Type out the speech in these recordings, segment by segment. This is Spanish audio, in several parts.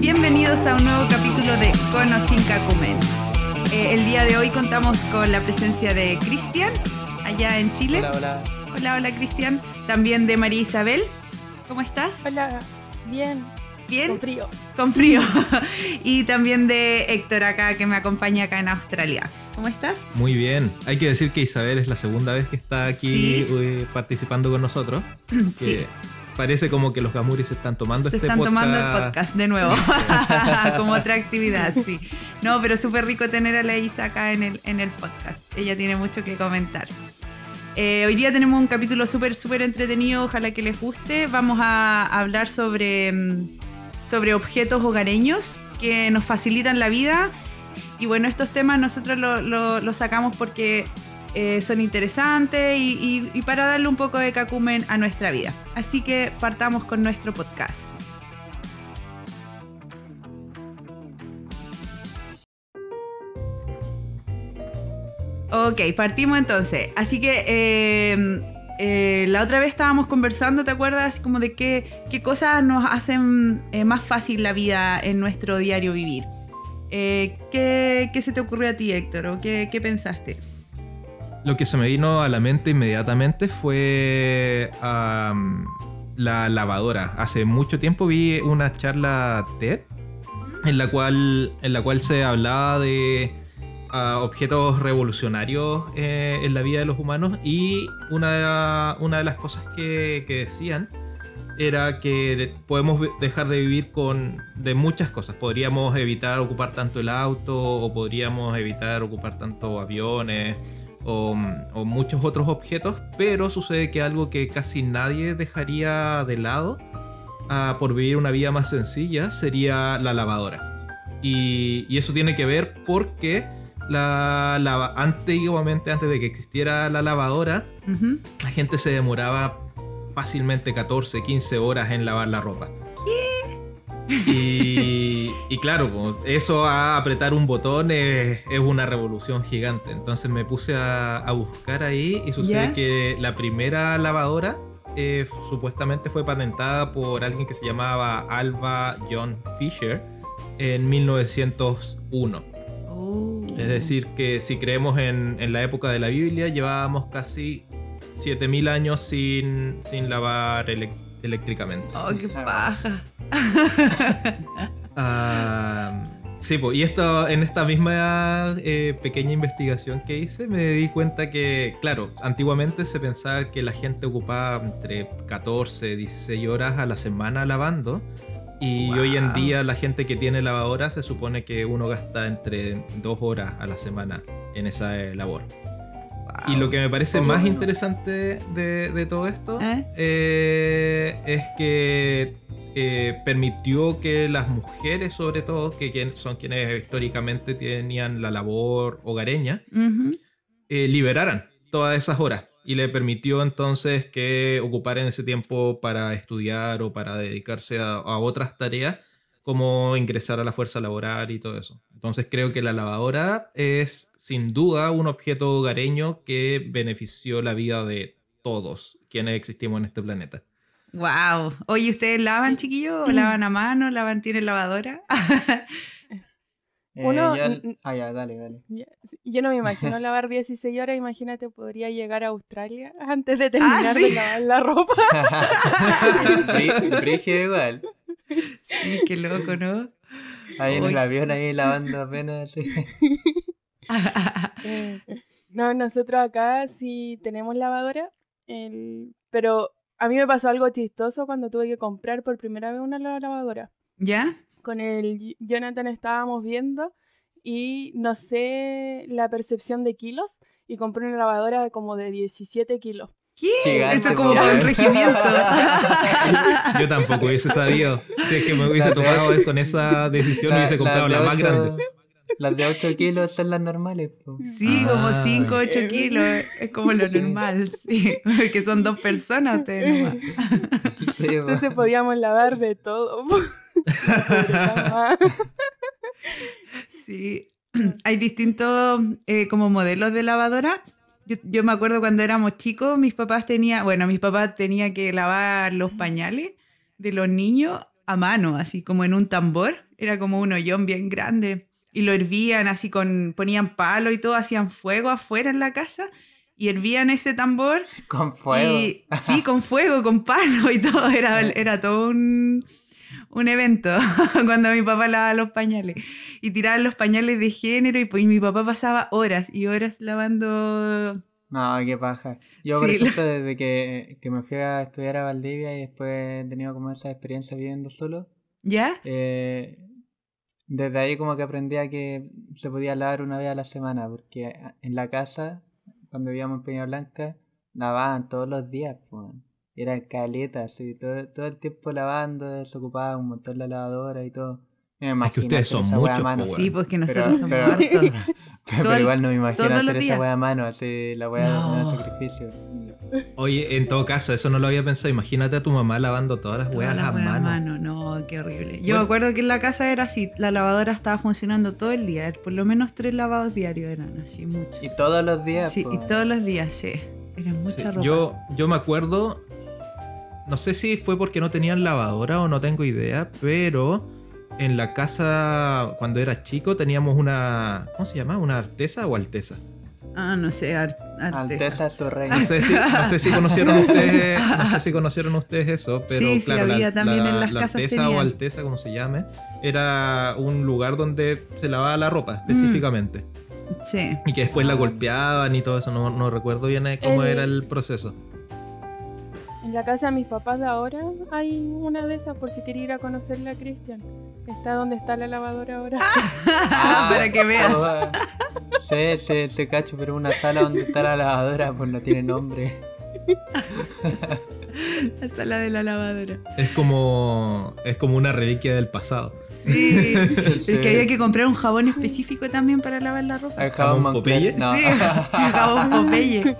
Bienvenidos a un nuevo capítulo de Cono sin Cacumen. Eh, el día de hoy contamos con la presencia de Cristian, allá en Chile. Hola, hola. Hola, hola Cristian. También de María Isabel. ¿Cómo estás? Hola, bien. Con frío. Con frío. y también de Héctor acá, que me acompaña acá en Australia. ¿Cómo estás? Muy bien. Hay que decir que Isabel es la segunda vez que está aquí Sí. eh, participando con nosotros. Sí. Que parece como que los gamuris se están tomando Se este están podcast. tomando el podcast de nuevo, como otra actividad, sí. No, pero súper rico tener a la Isa acá en el, en el podcast. Ella tiene mucho que comentar. Eh, hoy día tenemos un capítulo súper, súper entretenido, ojalá que les guste. Vamos a hablar sobre, mm, sobre objetos hogareños que nos facilitan la vida. Y bueno, estos temas nosotros los lo, lo sacamos porque eh, son interesantes y, para darle un poco de cacumen a nuestra vida. Así que partamos con nuestro podcast. Ok, partimos entonces. Así que eh, eh, la otra vez estábamos conversando, ¿te acuerdas? Como de qué, qué cosas nos hacen eh, más fácil la vida en nuestro diario vivir. Eh, ¿qué, qué se te ocurrió a ti, Héctor? ¿O qué, qué pensaste? Lo que se me vino a la mente inmediatamente fue la lavadora. Hace mucho tiempo vi una charla TED en la cual, en la cual se hablaba de ah, objetos revolucionarios eh, en la vida de los humanos y una de, una de las cosas que, que decían era que podemos dejar de vivir con de muchas cosas. Podríamos evitar ocupar tanto el auto o podríamos evitar ocupar tanto aviones o, o muchos otros objetos, pero sucede que algo que casi nadie dejaría de lado ah, por vivir una vida más sencilla sería la lavadora. Y, y eso tiene que ver porque la, lava- antiguamente, antes de que existiera la lavadora, la gente se demoraba fácilmente 14, 15 horas en lavar la ropa. Y, y claro, eso a apretar un botón es, es una revolución gigante. Entonces me puse a, a buscar ahí y sucede ¿Ya? que la primera lavadora eh, supuestamente fue patentada por alguien que se llamaba Alva John Fisher en 1901. Oh. Es decir, que si creemos en, en la época de la Biblia, llevábamos casi 7000 años sin, sin lavar eléctricamente. Oh, qué paja. Ah, sí, pues, y esto, en esta misma eh, pequeña investigación que hice, me di cuenta que, claro, antiguamente se pensaba que la gente ocupaba entre 14, 16 horas a la semana lavando. Y Wow. hoy en día la gente que tiene lavadora se supone que uno gasta entre 2 horas a la semana en esa eh, labor. Y lo que me parece más bueno. interesante de, de todo esto ¿Eh? eh, es que eh, permitió que las mujeres, sobre todo, que son quienes históricamente tenían la labor hogareña, eh, liberaran todas esas horas. Y le permitió entonces que ocuparan ese tiempo para estudiar o para dedicarse a, a otras tareas, como ingresar a la fuerza laboral y todo eso. Entonces creo que la lavadora es sin duda un objeto hogareño que benefició la vida de todos quienes existimos en este planeta. Wow. Oye, ¿ustedes lavan, chiquillos? ¿O lavan a mano? ¿Lavan, tienen lavadora? Eh, Uno- yo- n- Ah, ya, dale, dale. Ya, Yo no me imagino lavar 16 horas, imagínate, podría llegar a Australia antes de terminar sí. de lavar la ropa. Brí- Brígido igual. Sí, qué loco, ¿no? Ahí en Uy. el avión, ahí lavando apenas. sí. Eh, No, nosotros acá sí tenemos lavadora, el- pero a mí me pasó algo chistoso cuando tuve que comprar por primera vez una la- lavadora. ¿Ya? Con el Jonathan estábamos viendo y no sé la percepción de kilos y compré una lavadora como de 17 kilos. ¿Qué? Gigante, Eso es como po. para un regimiento. Yo tampoco hubiese sabido. Si es que me hubiese La de- tomado con esa decisión, hubiese comprado de la más ocho- grande. Las de 8 kilos son las normales. po. Sí, como Ah. 5 8 kilos. Es como lo Sí. normal. Sí. Que son dos personas ustedes nomás. Sí, po. Entonces podíamos lavar de todo. La mamá. Sí. hay distintos eh, como modelos de lavadora. Yo, yo me acuerdo cuando éramos chicos, mis papás tenían, bueno, mis papás tenían que lavar los pañales de los niños a mano, así como en un tambor. Era como un hoyón bien grande. Y lo hervían así con, ponían palo y todo, hacían fuego afuera en la casa y hervían ese tambor. Con fuego. Y, sí, con fuego, con palo y todo. Era, era todo un, un evento cuando mi papá lavaba los pañales. Y tiraban los pañales de género y pues mi papá pasaba horas y horas lavando. No, qué paja. Yo, por ejemplo, desde que, que me fui a estudiar a Valdivia y después he tenido como esa experiencia viviendo solo, ¿Ya? eh, desde ahí como que aprendí a que se podía lavar una vez a la semana, porque en la casa, cuando vivíamos en Peña Blanca, lavaban todos los días, pues. Era caleta, así, todo, todo el tiempo lavando, desocupaba un montón la lavadora y todo. Me Es que ustedes son a muchos, mano. po, Sí, pues que Pero- nosotros somos pero-. Pero, Todo el- igual no me imagino hacer esa wea a mano, así la wea No. de sacrificio. Oye, en todo caso, eso no lo había pensado. Imagínate a tu mamá lavando todas las weas las a weas mano. No, qué horrible. Yo Bueno. me acuerdo que en la casa era así, la lavadora estaba funcionando todo el día, por lo menos tres lavados diarios eran así, mucho. Y todos los días. Sí, po. y todos los días, sí. Era mucha Sí, ropa. Yo, yo me acuerdo, no sé si fue porque no tenían lavadora o no tengo idea, pero en la casa cuando era chico teníamos una, ¿cómo se llama? ¿Una artesa o alteza? Ah, no sé, ar- artesa. Alteza su reina. No sé si, no sé si conocieron ustedes, no sé si conocieron ustedes eso, pero Sí, sí, claro, la- había también la, en las la casas artesa o tenían. alteza, como se llame, era un lugar donde se lavaba la ropa específicamente. Sí. Y que después la golpeaban y todo eso, no, no recuerdo bien eh, cómo El- era el proceso. En la casa de mis papás de ahora hay una de esas por si quiere ir a conocerla, Cristian. Está donde está la lavadora ahora. Ah, para que veas. oh, Sí, sí, sí, cacho, pero una sala donde está la lavadora, pues no tiene nombre. La sala de la lavadora. Es como, es como una reliquia del pasado. Sí. Sí. Es que había que comprar un jabón específico también para lavar la ropa. El jabón ¿Jabón Moncler. Popeye? No. Sí, jabón Popeye.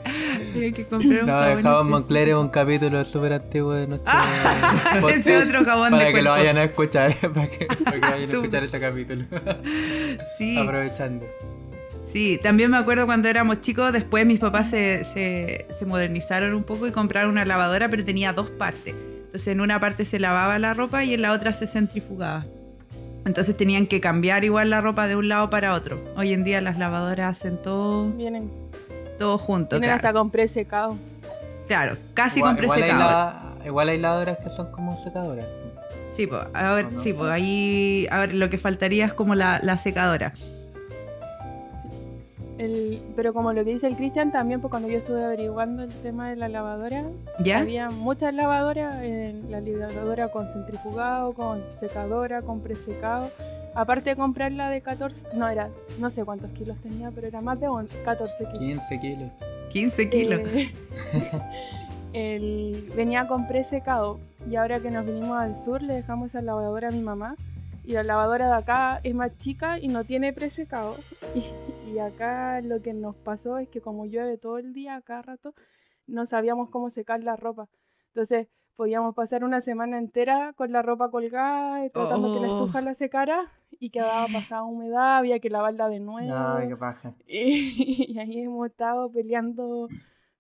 Había que comprar un No, jabón el jabón Moncler es un capítulo súper antiguo de nuestro Ah, podcast, ese otro jabón Para de que lo vayan a escuchar, para que, para que vayan a escuchar ese capítulo. Sí. Aprovechando. Sí, también me acuerdo cuando éramos chicos, después mis papás se, se- se modernizaron un poco y compraron una lavadora, pero tenía dos partes. Entonces en una parte se lavaba la ropa y en la otra se centrifugaba. Entonces tenían que cambiar igual la ropa de un lado para otro. Hoy en día las lavadoras hacen todo, Vienen, todo junto. vienen Claro, hasta con presecado. Claro, casi igual, con igual hay presecador. la- igual hay lavadoras que son como secadoras. Sí, pues, a ver, sí, pues ahí a ver, lo que faltaría es como la, la secadora. El, pero como lo que dice el Cristian, también pues, cuando yo estuve averiguando el tema de la lavadora, ¿Ya? había muchas lavadoras, en la lavadora con centrifugado, con secadora, con presecado. Aparte de comprar la de 14, no era, no sé cuántos kilos tenía, pero era más de on- 14 kilos. 15 kilos. 15 kilos. Eh, el- venía con presecado y ahora que nos vinimos al sur le dejamos esa lavadora a mi mamá y la lavadora de acá es más chica y no tiene presecado y, y acá lo que nos pasó es que como llueve todo el día cada rato no sabíamos cómo secar la ropa entonces podíamos pasar una semana entera con la ropa colgada y tratando que la Oh. estufa la secara y quedaba pasada humedad había que lavarla de nuevo No, qué paja. y, y ahí hemos estado peleando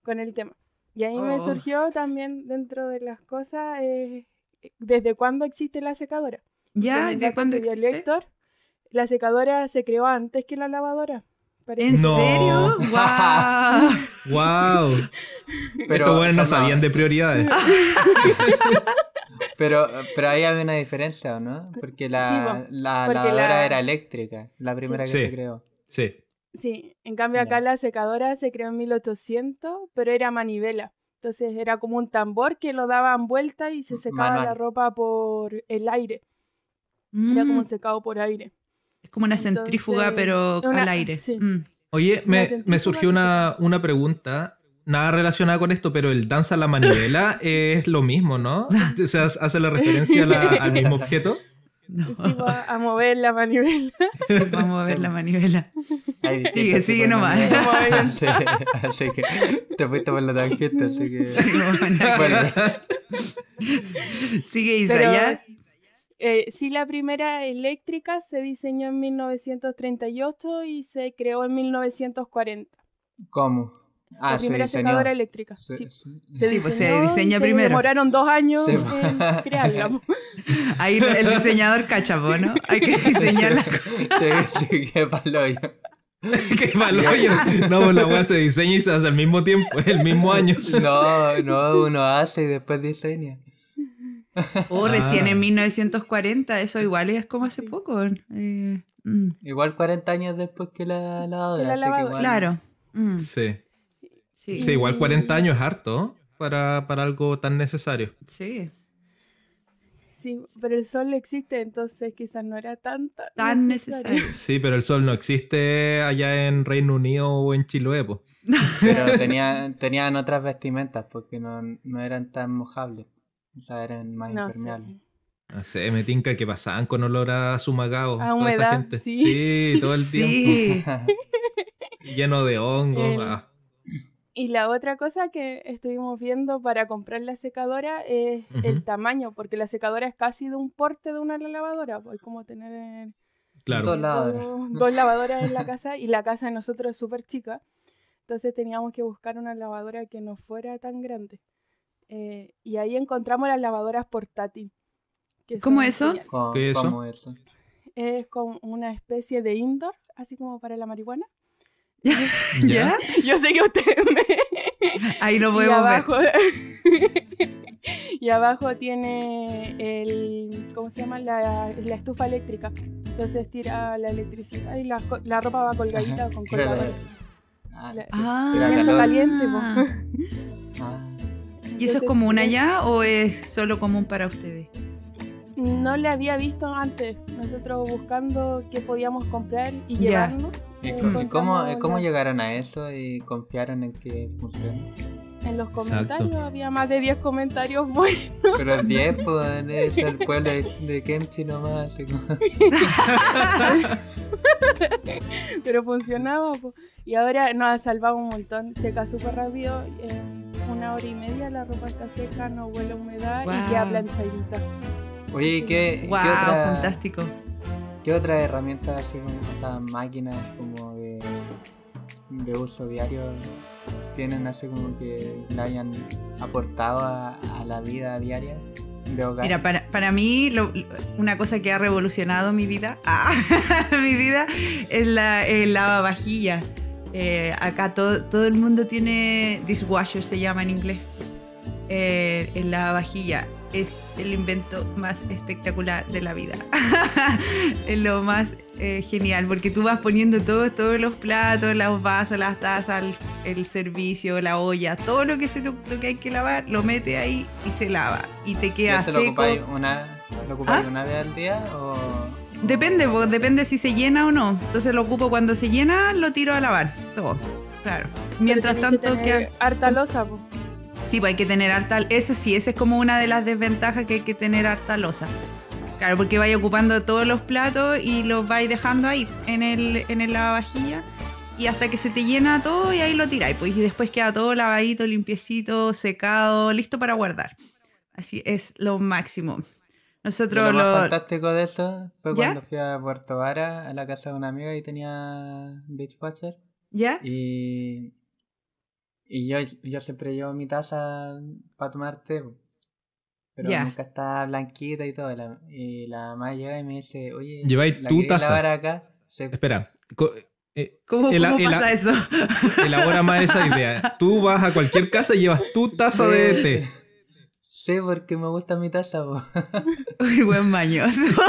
con el tema. Y ahí me Oh. surgió también dentro de las cosas, eh, ¿desde cuándo existe la secadora? ¿Ya? ¿De cuándo existe? La secadora se creó antes que la lavadora. Parece. ¿En No. serio? ¡Guau! ¡Wow! Pero, Estos buenos no sabían de prioridades. Pero, pero ahí había una diferencia, ¿o no? Porque la, Sí, la porque lavadora la- era eléctrica, la primera Sí. que Sí. se creó. Sí. Sí, en cambio acá la secadora se creó en 1800, pero era manivela. Entonces era como un tambor que lo daban vuelta y se secaba Manual. la ropa por el aire. Era como Mm, secado por aire. es como una entonces, centrífuga, pero una- al aire. sí. Mm. Oye, me, me surgió una, una pregunta, nada relacionada con esto, pero el danza a la manivela es lo mismo, ¿no? O sea, hace la referencia a la- al mismo objeto. No. Sí, va a mover la manivela. Sí, vamos a ver Sí. la manivela. Sigue, sigue nomás. manera. Sí, así que te fuiste por la tangente, así que... Bueno, Sigue Isa, Pero ¿ya? Eh, sí, la primera eléctrica se diseñó en 1938 y se creó en 1940. ¿Cómo? Ah, la se primera diseñó. secadora eléctrica. Se- sí. se- Se Sí, pues se diseñó y diseña se primero. demoraron dos años Sí. en crearla. Ahí el diseñador cachapo, ¿no? Hay que diseñar la Sí, sí, qué palo yo. Qué malo. oye. No, pues la weá se diseña y se hace al mismo tiempo, el mismo año. No, no, uno hace y después diseña. O recién Ah. en 1940, eso igual es como hace poco. eh, mm, Igual 40 años después que la lavadora. Que la así que lavadora. igual- claro. mm, Sí. sí, Sí, igual 40 años es harto para, para algo tan necesario. sí. Sí, pero el sol existe, entonces quizás no era tan, tan, Tan necesario. Sí, pero el sol no existe allá en Reino Unido o en Chiloé, po. Pero tenía, tenían otras vestimentas porque no, no eran tan mojables. O sea, eran más No sé. impermeables. No sé, me tinca que pasaban con olor a sumagado. A toda humedad, esa gente. sí. Sí, todo el tiempo. Sí. Lleno de hongos. El- ah. Y la otra cosa que estuvimos viendo para comprar la secadora es el tamaño, porque la secadora es casi de un porte de una lavadora, pues es como tener Claro. Dos lavadoras. dos, dos lavadoras en la casa y la casa de nosotros es súper chica, entonces teníamos que buscar una lavadora que no fuera tan grande. Eh, y ahí encontramos las lavadoras portátil. que ¿Cómo eso? geniales. ¿Cómo, ¿Qué es eso? cómo eso? Es como una especie de indoor, así como para la marihuana. ¿Ya? Yo sé que ustedes me... Ahí lo y podemos ver. abajo, y abajo tiene el, ¿cómo se llama? La, la estufa eléctrica. Entonces tira la electricidad y la, la ropa va colgadita Ajá. con colgadores. Ah, La- Ah, calor. caliente, po. ¿Y eso es común allá o es solo común para ustedes? No le había visto antes. Nosotros buscando qué podíamos comprar y Ya. llevarnos. ¿Y eh, cómo, cómo, llegaron a eso y confiaron en que funciona? En los Exacto. comentarios había más de 10 comentarios buenos. Pero el 10, pues, es el pueblo de, de Kemchi nomás. Así como... pero funcionaba. po. Y ahora nos ha salvado un montón. Seca súper rápido. En una hora y media la ropa está seca, no huele a humedad y Guau. queda planchadita. Oye, ¿y qué, ¡Wow! qué, otra, Fantástico. qué otra herramienta, así como esas máquinas como de, de uso diario, tienen así como que le hayan aportado a, la vida diaria? Mira, para, para mí, una cosa que ha revolucionado mi vida, ah, mi vida, es la el lavavajilla. Eh, acá todo, todo el mundo tiene dishwasher, se llama en inglés. Eh, el lavavajilla es el invento más espectacular de la vida. es lo más eh, genial, porque tú vas poniendo todos, todos los platos, los vasos, las tazas, el, el servicio, la olla, todo lo que, se, te- lo que hay que lavar, lo mete ahí y se lava. Y te ¿Y queda ¿Eso lo seco. ocupáis una, lo ocupáis ¿Ah? una vez al día o...? Depende, po, depende si se llena o no. Entonces lo ocupo cuando se llena, lo tiro a lavar. Todo. Claro. Mientras tanto que harta losa, po. Sí, pues hay que tener harta... Ese sí, esa es como una de las desventajas que hay que tener harta losa. Claro, porque vais ocupando todos los platos y los vais dejando ahí en el, en el lavavajilla. Y hasta que se te llena todo y ahí lo tiráis. Pues, y después queda todo lavadito, limpiecito, secado, listo para guardar. Así es lo máximo. Lo Nosotros más lo... fantástico de eso fue ¿Ya? cuando fui a Puerto Vara a la casa de una amiga y tenía dishwasher ¿Ya? y, y yo, yo siempre llevo mi taza para tomar té, pero nunca está blanquita y todo. la- y la mamá llega y me dice, oye, Lleváis ¿la tu taza. acá? Espera. co- eh, ¿Cómo, cómo pasa eso? elabora más esa idea. Tú vas a cualquier casa y llevas tu taza de té. Sí, porque me gusta mi taza, po. Uy, buen mañoso.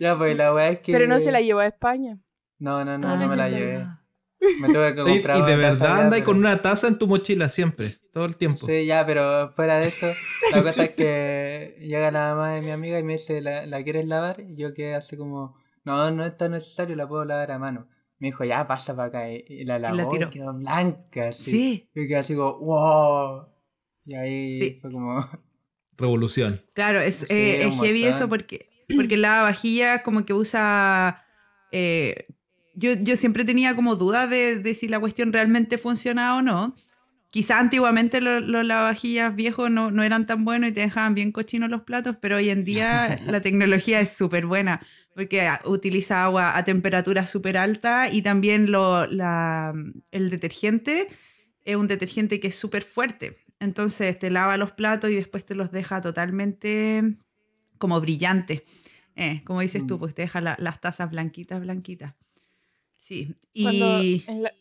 ya, pues la weá es que... Pero no se la llevó a España. No, no, no, Ah, no me la llevé. Me tuve que Y, comprar y de una taza verdad andas pero- con una taza en tu mochila siempre, todo el tiempo. Sí, ya, pero fuera de eso, la cosa es que llega la mamá de mi amiga y me dice, ¿la, la quieres lavar? Y yo quedé así como, no, no es tan necesario, la puedo lavar a mano. Me dijo, ya, pasa para acá. Y, y la lavó y, tiró. quedó blanca, así. Sí. Y quedé así como, wow. Y ahí Sí. fue como, Revolución. Claro, es, Sí, eh, es heavy montón. eso porque, porque la vajilla como que usa... eh, yo, yo siempre tenía como dudas de, de si la cuestión realmente funcionaba o no. quizá antiguamente lo- los lavavajillas viejos no, no eran tan buenos y te dejaban bien cochinos los platos, pero hoy en día la tecnología es súper buena porque ah, utiliza agua a temperatura súper alta y también lo, la- el detergente es un detergente que es súper fuerte. Entonces te lava los platos y después te los deja totalmente como brillantes. Eh, como dices tú, Mm. pues te deja la- las tazas blanquitas, blanquitas. Sí, Cuando y en la, en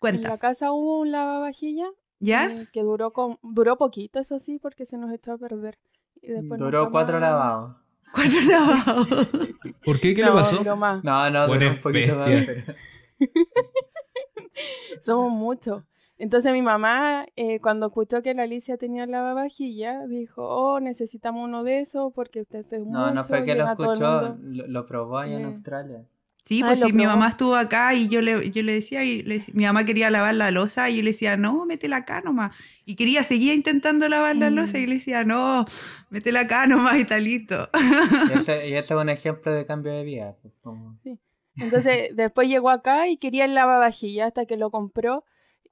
cuenta, la casa hubo un lavavajilla ¿ya? eh, que duró, con, duró poquito, eso sí, porque se nos echó a perder. Y después Duró cuatro más- lavados. ¿Cuánto lavado? ¿Por qué? ¿Qué No, le pasó? duró más. No, no, duró un poquito más. bestia. pero- Somos muchos. Entonces mi mamá, eh, cuando escuchó que la Alicia tenía lavavajilla, dijo, oh, necesitamos uno de esos porque usted es No, mucho. no fue que lo escuchó, mundo". lo, lo probó allá en Eh. Australia. Sí, Ah, pues sí, mi probó. mamá estuvo acá y yo le, yo le decía, y le mi mamá quería lavar la losa y yo le decía, no, métela acá nomás. Y quería, seguía intentando lavar la Mm. losa y le decía, no, métela acá nomás y talito. Y ese, y ese es un ejemplo de cambio de vida. pues, como- Entonces después llegó acá y quería el lavavajilla hasta que lo compró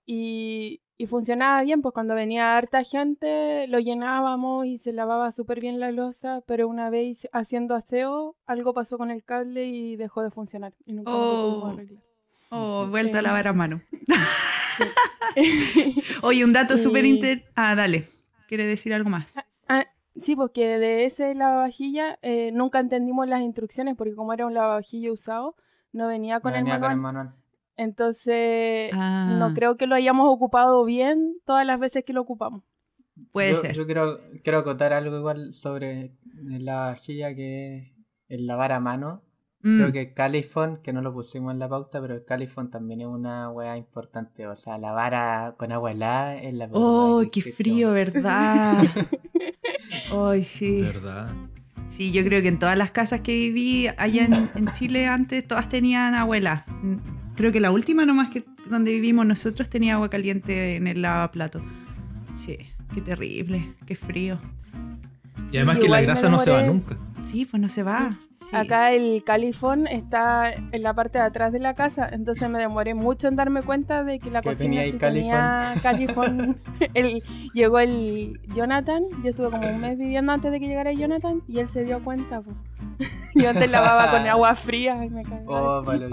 y, y funcionaba bien, pues cuando venía harta gente lo llenábamos y se lavaba súper bien la losa, pero una vez haciendo aseo algo pasó con el cable y dejó de funcionar y nunca más lo Oh. pudimos arreglar. Oh, Sí. vuelta a Eh. lavar a mano. Oye, un dato súper inter... Ah, dale. ¿Quiere decir algo más? Ah, sí, porque de ese lavavajilla eh, nunca entendimos las instrucciones porque como era un lavavajilla usado, no venía con, no el, venía manual. con el manual. Entonces, Ah. no creo que lo hayamos ocupado bien todas las veces que lo ocupamos. Puede yo, ser. Yo quiero, quiero acotar algo igual sobre la vajilla que es el lavar a mano. Mm. Creo que Califón, que no lo pusimos en la pauta, pero el Califón también es una weá importante. O sea, lavar a- con agua helada es la Oh, qué frío. ¿verdad? Ay, sí. ¿Verdad? Sí, yo creo que en todas las casas que viví allá en, en Chile antes, todas tenían abuela. Creo que la última nomás que donde vivimos nosotros tenía agua caliente en el lavaplato. Sí, qué terrible, qué frío. Y además que la grasa no se va nunca. Sí, pues no se va. Sí. Acá el califón está en la parte de atrás de la casa, entonces me demoré mucho en darme cuenta de que la cocina tenía sí tenía califón. El- llegó el Jonathan, yo estuve como un mes viviendo antes de que llegara Jonathan y él se dio cuenta. po. Yo antes lavaba con agua fría y me cagaba. Oh, vale.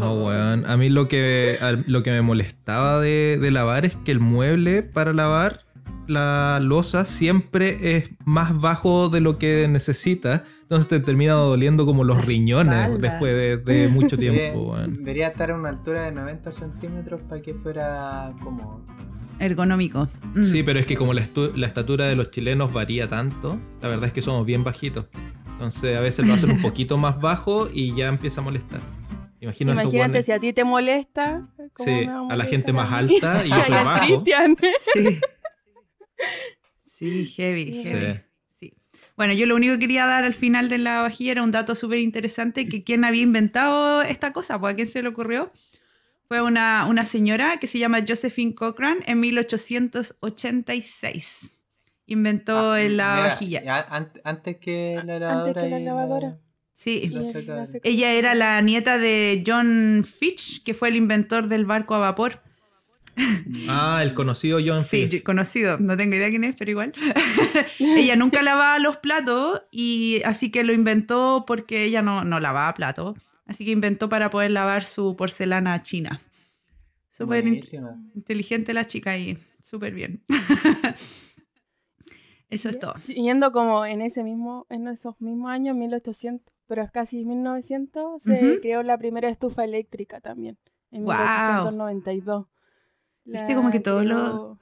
Oh, weón. A mí lo que, lo que me molestaba de, de lavar es que el mueble para lavar la losa siempre es más bajo de lo que necesita. Entonces te termina doliendo como los riñones después de, de mucho Sí, tiempo, debería estar a una altura de 90 centímetros para que fuera como... Ergonómico. Mm. Sí, pero es que como la, estu- la estatura de los chilenos varía tanto, la verdad es que somos bien bajitos. Entonces a veces lo hacen un poquito más bajo y ya empieza a molestar. Imagino Imagínate si a ti te molesta. ¿cómo Sí, a la gente más alta y yo soy bajo. Sí. Sí, heavy, Sí. heavy. Sí. Sí. Bueno, yo lo único que quería dar al final de la vajilla era un dato súper interesante, que quién había inventado esta cosa, pues a quién se le ocurrió. Fue una, una señora que se llama Josephine Cochran en 1886. Inventó Ah, el mira, lavavajilla. ya, an- antes que la lavadora. Antes que la lavadora. Sí. La la seca- Ella era la nieta de John Fitch, que fue el inventor del barco a vapor. Ah, el conocido John Sí, conocido, no tengo idea quién es, pero igual. ella nunca lavaba los platos y así que lo inventó porque ella no, no lavaba platos. Así que inventó para poder lavar su porcelana china. Súper in- inteligente la chica y súper bien. Eso es todo. Siguiendo como en ese mismo, en esos mismos años, 1800, pero es casi 1900, se creó la primera estufa eléctrica también, en Guau. 1892. Viste como que todo lo- creó-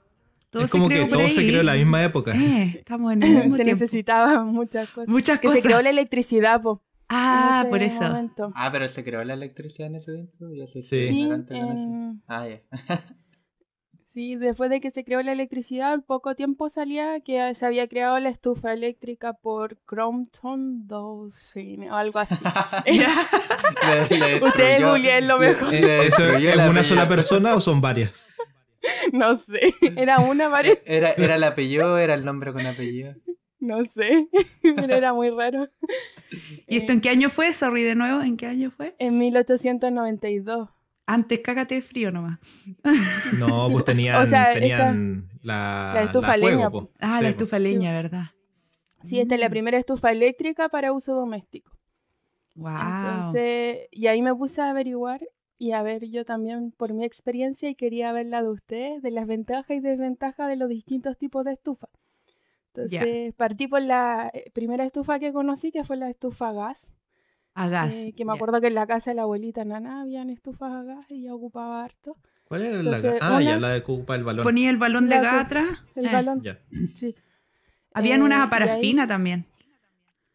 Todo es como que todo se creó en la misma época. Eh, estamos en el mismo se tiempo. necesitaban muchas cosas. Muchas Que cosas. se creó la electricidad, po, Ah, por eso. momento. Ah, pero se creó la electricidad en ese tiempo. Yo soy Sí. Sí, en- Ah, ya. sí, después de que se creó la electricidad, al poco tiempo salía que se había creado la estufa eléctrica por Crompton Dawson o algo así. Le- le Ustedes googleen lo mejor. le ¿Eso destruyó es una sola persona o son varias? No sé, era una parece, Era, era el apellido, era el nombre con apellido. no sé, pero era muy raro. ¿Y esto en qué año fue? Sorry de nuevo, ¿en qué año fue? En 1892. Antes cágate de frío nomás. No, Sí, pues o tenían, sea, tenían la, la estufa fuego, leña, po. Ah, Sí, la po. estufa leña, ¿verdad? Sí, esta es la primera estufa eléctrica para uso doméstico. Wow. Entonces, y ahí me puse a averiguar y a ver yo también por mi experiencia y quería ver la de ustedes, de las ventajas y desventajas de los distintos tipos de estufa. Entonces, partí por la eh, primera estufa que conocí, que fue la estufa a gas. a gas. eh, que me acuerdo que en la casa de la abuelita Nana habían estufas a gas y ella ocupaba harto. ¿Cuál era Entonces, la Ah, una- ya, la de que ocupa el balón. Ponía el balón de gas atrás. El eh. balón, Ya. sí. Habían Eh, unas a ahí- parafina también.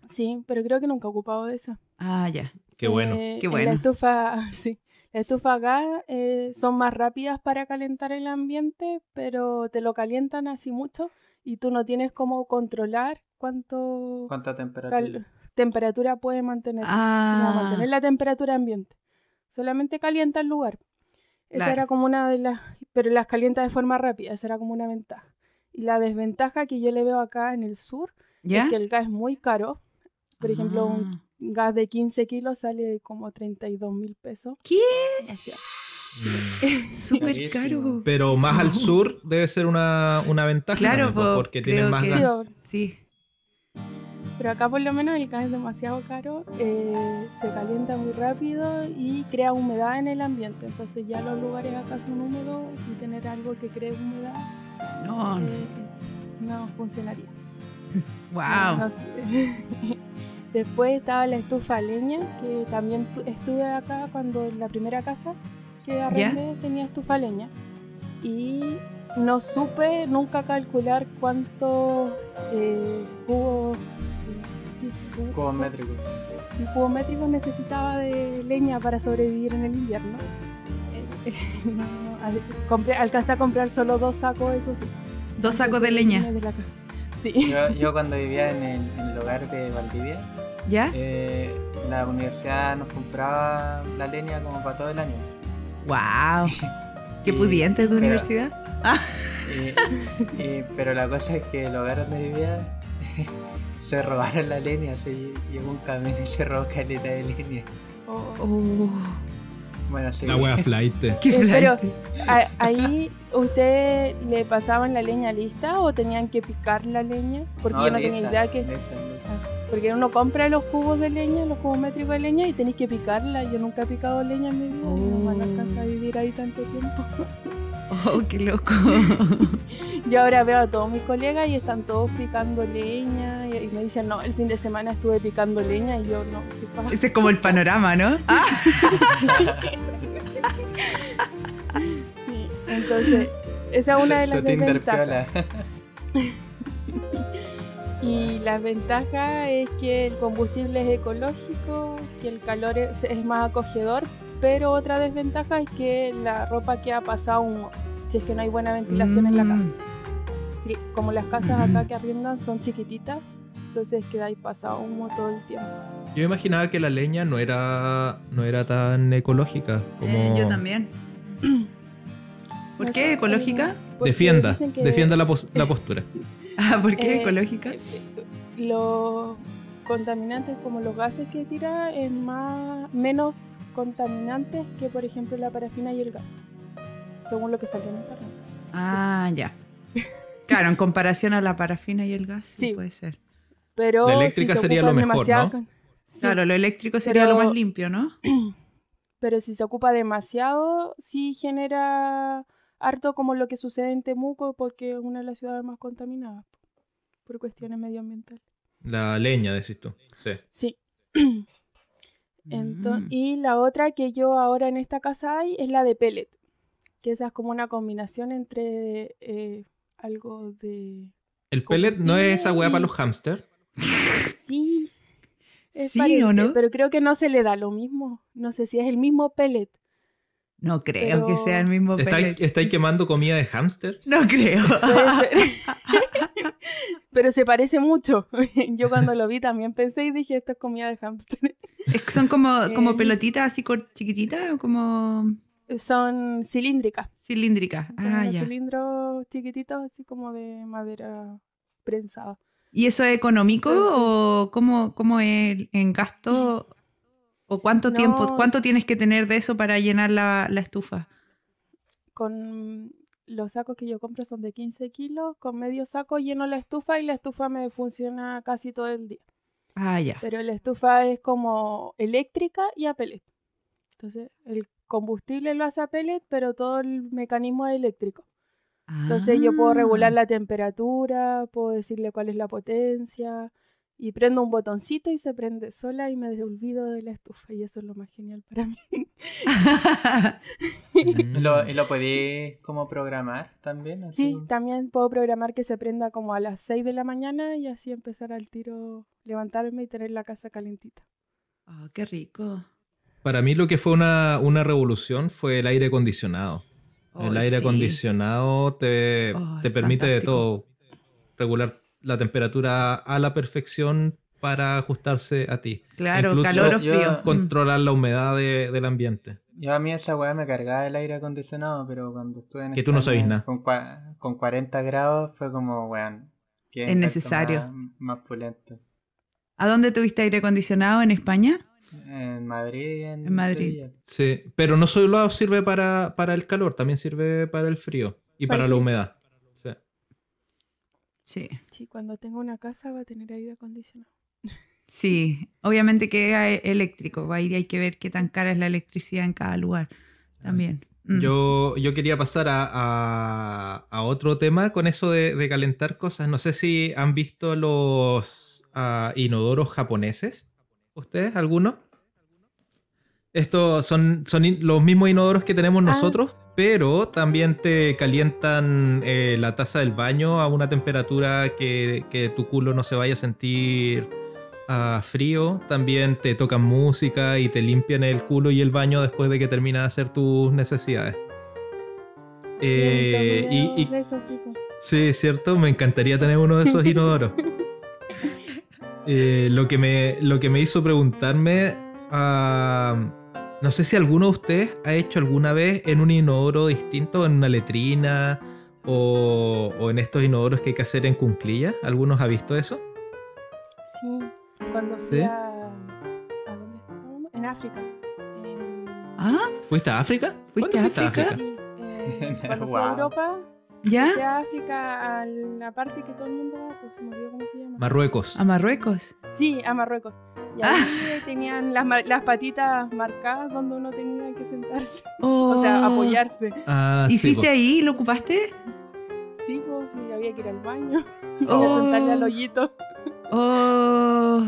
Sí, pero creo que nunca he ocupado de esa. Ah, ya. Qué bueno. Eh, Qué en bueno. La estufa, sí. La estufa a gas eh, son más rápidas para calentar el ambiente, pero te lo calientan así mucho y tú no tienes cómo controlar cuánto ¿Cuánta temperatura? puede mantener. sino Ah, mantener la temperatura ambiente. Solamente calienta el lugar. Esa Claro. era como una de las... Pero las calienta de forma rápida, esa era como una ventaja. Y la desventaja que yo le veo acá en el sur ¿ya? es que el gas es muy caro. Por ejemplo, un Ah. Gas de 15 kilos sale como 32 mil pesos. ¿Qué? Mm. Súper caro. Pero más al sur debe ser una, una ventaja. Claro, también, po, po, porque tienen más que gas. Sí. Pero acá por lo menos el gas es demasiado caro, eh, se calienta muy rápido y crea humedad en el ambiente. Entonces ya los lugares acá son húmedos y tener algo que cree humedad No, no. eh, no funcionaría. Wow. No sé. Después estaba la estufa leña, que también tu- estuve acá cuando en la primera casa que arrendé tenía estufa leña. Y no supe nunca calcular cuántos eh, cubos, eh, sí, cubo- Cubos métricos. cubos métricos necesitaba de leña para sobrevivir en el invierno. Eh, no, al- compré, alcancé a comprar solo dos sacos, eso sí. Dos sacos de leña. de la casa. Sí. Yo, yo cuando vivía en el, en el hogar de Valdivia, ¿Ya? eh, la universidad nos compraba la leña como para todo el año. Wow. Qué pudiente tu pero- universidad. Y- y- pero la cosa es que el hogar donde vivía se robaron la leña, se llegó un camión y se robó caleta de leña. Oh. Bueno, sí. La wea flight. qué Eh, pero-. A- Ahí, ¿usted le pasaban la leña lista o tenían que picar la leña? Porque No, yo no tenía idea que... lista, lista. Porque uno compra los cubos de leña, los cubos métricos de leña y tenéis que picarla. Yo nunca he picado leña en mi vida, no van a alcanzar a vivir ahí tanto tiempo. Oh, qué loco. Yo ahora veo a todos mis colegas y están todos picando leña y, y me dicen, no, el fin de semana estuve picando leña y yo no. ¿qué pasa? Ese es como el panorama, ¿no? Sí, entonces, esa es una de las desventajas. Y la ventaja es que el combustible es ecológico, que el calor es, es más acogedor, pero otra desventaja es que la ropa queda pasada humo, si es que no hay buena ventilación en la Mm. casa. Sí, como las casas acá que arriendan son chiquititas, entonces queda ahí pasado humo todo el tiempo. Yo imaginaba que la leña no era, no era tan ecológica como... Eh, yo también. ¿Por No qué sé, ecológica? porque Defienda, que, defienda la, pos- la postura. Ah, ¿por qué eh, ecológica? eh, Los contaminantes como los gases que tira es más menos contaminantes que por ejemplo la parafina y el gas, según lo que salió en internet. Ah, ya. Claro, en comparación a la parafina y el gas, sí, Sí. puede ser. Pero La eléctrica si se sería ocupa lo mejor, ¿no? Sí, Claro, lo eléctrico sería lo más limpio, ¿no? pero si se ocupa demasiado, sí genera harto como lo que sucede en Temuco, porque es una de las ciudades más contaminadas por cuestiones medioambientales. La leña, decís tú. Sí. Sí. Ento- Mm. Y la otra que yo ahora en esta casa hay es la de pellet, que esa es como una combinación entre eh, algo de... El pellet no es esa y- para los hámster. Sí. es Sí, parecido, ¿o no? Pero creo que no se le da lo mismo. No sé si es el mismo pellet. No creo que sea el mismo ¿Estáis, pellet. estáis quemando comida de hámster? No creo. Pero se parece mucho. yo cuando lo vi también pensé y dije, esto es comida de hámster. Es que Son como, como Eh. pelotitas así chiquititas o como Son cilíndricas. cilíndricas. Ah, ya. cilindros chiquititos, así como de madera prensada. ¿Y eso es económico Entonces- o cómo, cómo es en gasto? ¿O cuánto No. tiempo, cuánto tienes que tener de eso para llenar la, la estufa? Con los sacos que yo compro son de 15 kilos, con medio saco lleno la estufa y la estufa me funciona casi todo el día. Ah, ya. Pero la estufa es como eléctrica y a pellet. Entonces, el combustible lo hace a pellet, pero todo el mecanismo es eléctrico. Entonces, yo puedo regular Ah. la temperatura, puedo decirle cuál es la potencia y prendo un botoncito y se prende sola y me olvido de la estufa. Y eso es lo más genial para mí. ¿Y Mm. lo, lo podéis como programar también? así Sí, también puedo programar que se prenda como a las 6 de la mañana y así empezar al tiro, levantarme y tener la casa calentita. Ah, qué rico. Para mí lo que fue una, una revolución fue el aire acondicionado. el aire sí. acondicionado te, te permite de todo. Regular la temperatura a la perfección para ajustarse a ti. Claro, Incluso calor o frío. Mm. Controlar la humedad de- del ambiente. Yo a mí esa weá me cargaba el aire acondicionado, pero cuando estuve en Que tú no España sabís nada. Con, con 40 grados fue como, weón. Es necesario. Más, más pulento. ¿A dónde tuviste aire acondicionado? ¿En España? En Madrid en, En Madrid. Sevilla. Sí, pero no solo sirve para, para el calor, también sirve para el frío y Para la humedad. Sí. Sí. Cuando tengo una casa va a tener aire acondicionado. Sí, obviamente que es eléctrico. Ahí hay que ver qué tan cara es la electricidad en cada lugar. También. Mm. Yo, yo quería pasar a, a- a otro tema con eso de, de calentar cosas. No sé si han visto los ah, inodoros japoneses. ¿Ustedes? ¿Alguno? Estos son, son in- los mismos inodoros que tenemos Ah. Pero también te calientan eh, la taza del baño a una temperatura que, que tu culo no se vaya a sentir ah, frío. También te tocan música y te limpian el culo y el baño después de que terminas de hacer tus necesidades. Eh, y, de esos tipos. Sí, cierto. Me encantaría tener uno de esos inodoros. Eh, lo, que me, lo que me hizo preguntarme, ah, no sé si alguno de ustedes ha hecho alguna vez en un inodoro distinto, en una letrina o, o en estos inodoros que hay que hacer en cunclillas. ¿Algunos ha visto eso? Sí, cuando fui ¿Sí? a... ¿A dónde estábamos? En África. En- Ah, ¿Fuiste a África? ¿Fuiste ¿Cuándo a África? Sí, eh, cuando fui a. Europa, ¿ya? a África, a la parte que todo el mundo va, pues se me olvidó cómo se llama. Marruecos. A Marruecos. Sí, a Marruecos. Y Ah. ahí tenían las, las patitas marcadas donde uno tenía que sentarse. Oh. O sea, apoyarse. Ah, sí, ¿Hiciste po. ahí? ¿Lo ocupaste? Sí, pues sí, había que ir al baño. Y Oh. achuntarle al hoyito. Oh.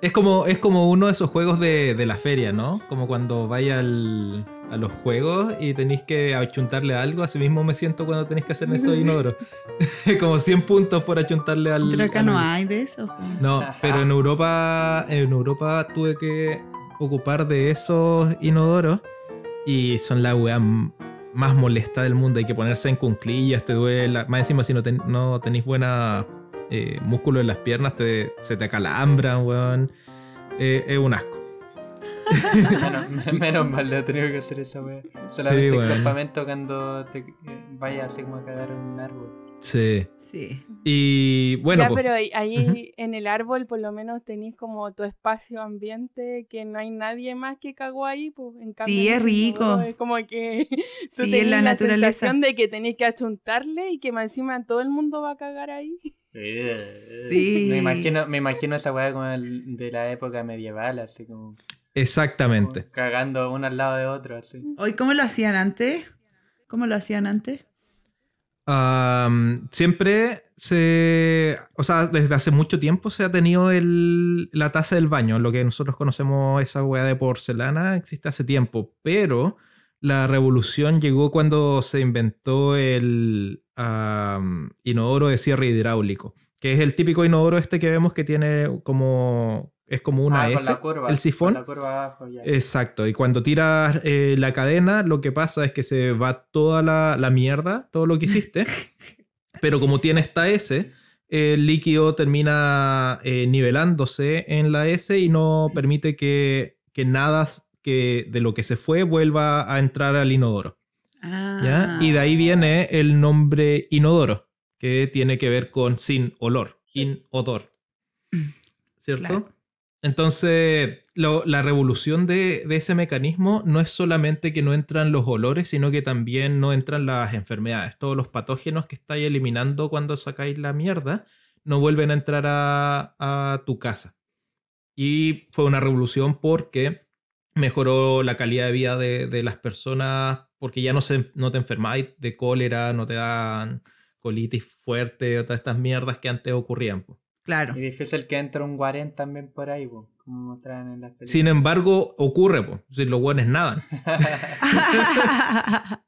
Es como, es como uno de esos juegos de, de la feria, ¿no? Como cuando vaya al- a los juegos y tenéis que achuntarle algo. Así mismo me siento cuando tenéis que hacer eso inodoro. como 100 puntos por achuntarle al. Pero acá al- no hay de eso. No, pero en Europa, en Europa tuve que ocupar de esos inodoros y son la weá más molesta del mundo. Hay que ponerse en cunclillas, te duele. la- Más encima, si no, ten- no tenéis buena eh, músculo en las piernas, te- se te acalambran, weón. Eh, es un asco. menos, menos mal le he tenido que hacer esa wea. Solamente Sí, el campamento cuando te eh, vayas así como a cagar en un árbol. Sí. Sí. Y bueno, ya, pues, pero ahí, en el árbol por lo menos tenéis como tu espacio ambiente, que no hay nadie más que cagó ahí, pues en cambio Sí, es ese rico. Es como que tú Sí, tenés en la la, naturaleza. sensación de que tenéis que achuntarle y que más encima todo el mundo va a cagar ahí. Sí. Me imagino, me imagino esa weá como el- de la época medieval, así como, exactamente. como cagando uno al lado de otro, así. Hoy, ¿cómo lo hacían antes? ¿Cómo lo hacían antes? Siempre se. O sea, desde hace mucho tiempo se ha tenido el, la taza del baño. Lo que nosotros conocemos, esa hueá de porcelana, existe hace tiempo. Pero la revolución llegó cuando se inventó el inodoro de cierre hidráulico. Que es el típico inodoro este que vemos que tiene como. Es como una Ah, con S, la curva, el sifón. Con la curva abajo, ya. Exacto, y cuando tiras eh, la cadena, lo que pasa es que se va toda la, la mierda, todo lo que hiciste, pero como tiene esta S, el líquido termina eh, nivelándose en la S y no permite que, que nada que de lo que se fue vuelva a entrar al inodoro. ¿ya? Ah. Y de ahí viene el nombre inodoro, que tiene que ver con sin olor, inodor. ¿Cierto? Claro. Entonces, la revolución de, ese mecanismo no es solamente que no entran los olores, sino que también no entran las enfermedades. Todos los patógenos que estáis eliminando cuando sacáis la mierda no vuelven a entrar a, tu casa. Y fue una revolución porque mejoró la calidad de vida de, las personas, porque ya no, se, no te enfermáis de cólera, no te dan colitis fuerte todas estas mierdas que antes ocurrían. Claro. Y difícil que entre un guarén también por ahí, po, como mostraban en las películas. Sin embargo, ocurre, pues, si los buenos nadan.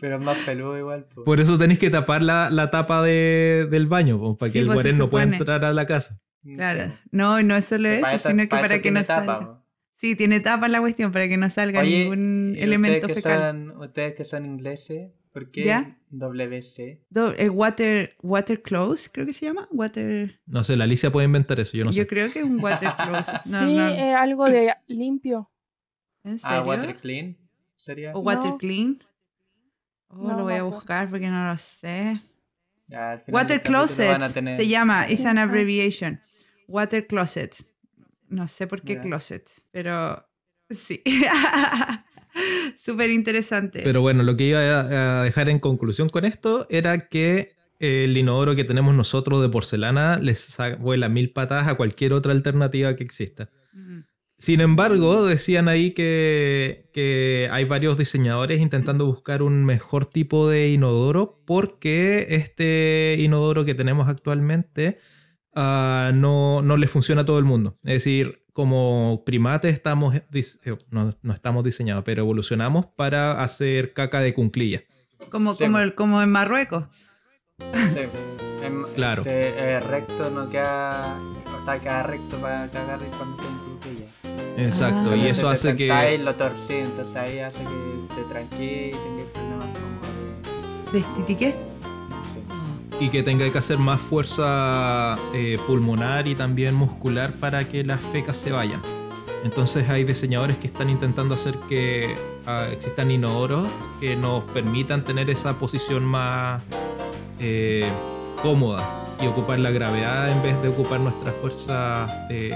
Pero es más peludo igual, po. Por eso tenéis que tapar la, la tapa de- del baño, po, para Sí, que el pues, guarén no pueda entrar a la casa. claro. No, no es solo eso, sino que para, que no tapa, salga. po. Sí, tiene tapa la cuestión para que no salga Oye, ningún elemento ustedes que fecal. son- ustedes que son ingleses, ¿por qué ¿Ya? WC? Do- eh, water, water close, creo que se llama. Water. No sé, la Alicia puede inventar eso, yo no Yo sé. creo que es un water close. No, sí, no. es algo de limpio. ¿En Ah, water clean sería. ¿O water No. clean? Oh, No lo voy a buscar porque no lo sé. Ya, Water closet tener- se llama, es an abbreviation. Water closet. No sé por qué closet, pero sí. Súper interesante. Pero bueno, lo que iba a dejar en conclusión con esto era que el inodoro que tenemos nosotros de porcelana les vuela mil patas a cualquier otra alternativa que exista. Mm. Sin embargo, decían ahí que, que hay varios diseñadores intentando buscar un mejor tipo de inodoro porque este inodoro que tenemos actualmente ah, no, no le funciona a todo el mundo. Es decir, como primates estamos, eh, no, no estamos diseñados, pero evolucionamos para hacer caca de cunclilla. Como, Sí. como, el- como en Marruecos. Sí. Em- Claro. este, eh, recto no queda. O sea, queda recto para cagar y cuando te. Exacto, Ah. y eso te hace sentáis, que... lo torcí, entonces ahí hace que te tranquilles y tengas problemas como de. Y que tenga que hacer más fuerza eh, pulmonar y también muscular para que las fecas se vayan. Entonces hay diseñadores que están intentando hacer que ah, existan inodoros que nos permitan tener esa posición más eh, cómoda y ocupar la gravedad en vez de ocupar nuestra fuerza, eh,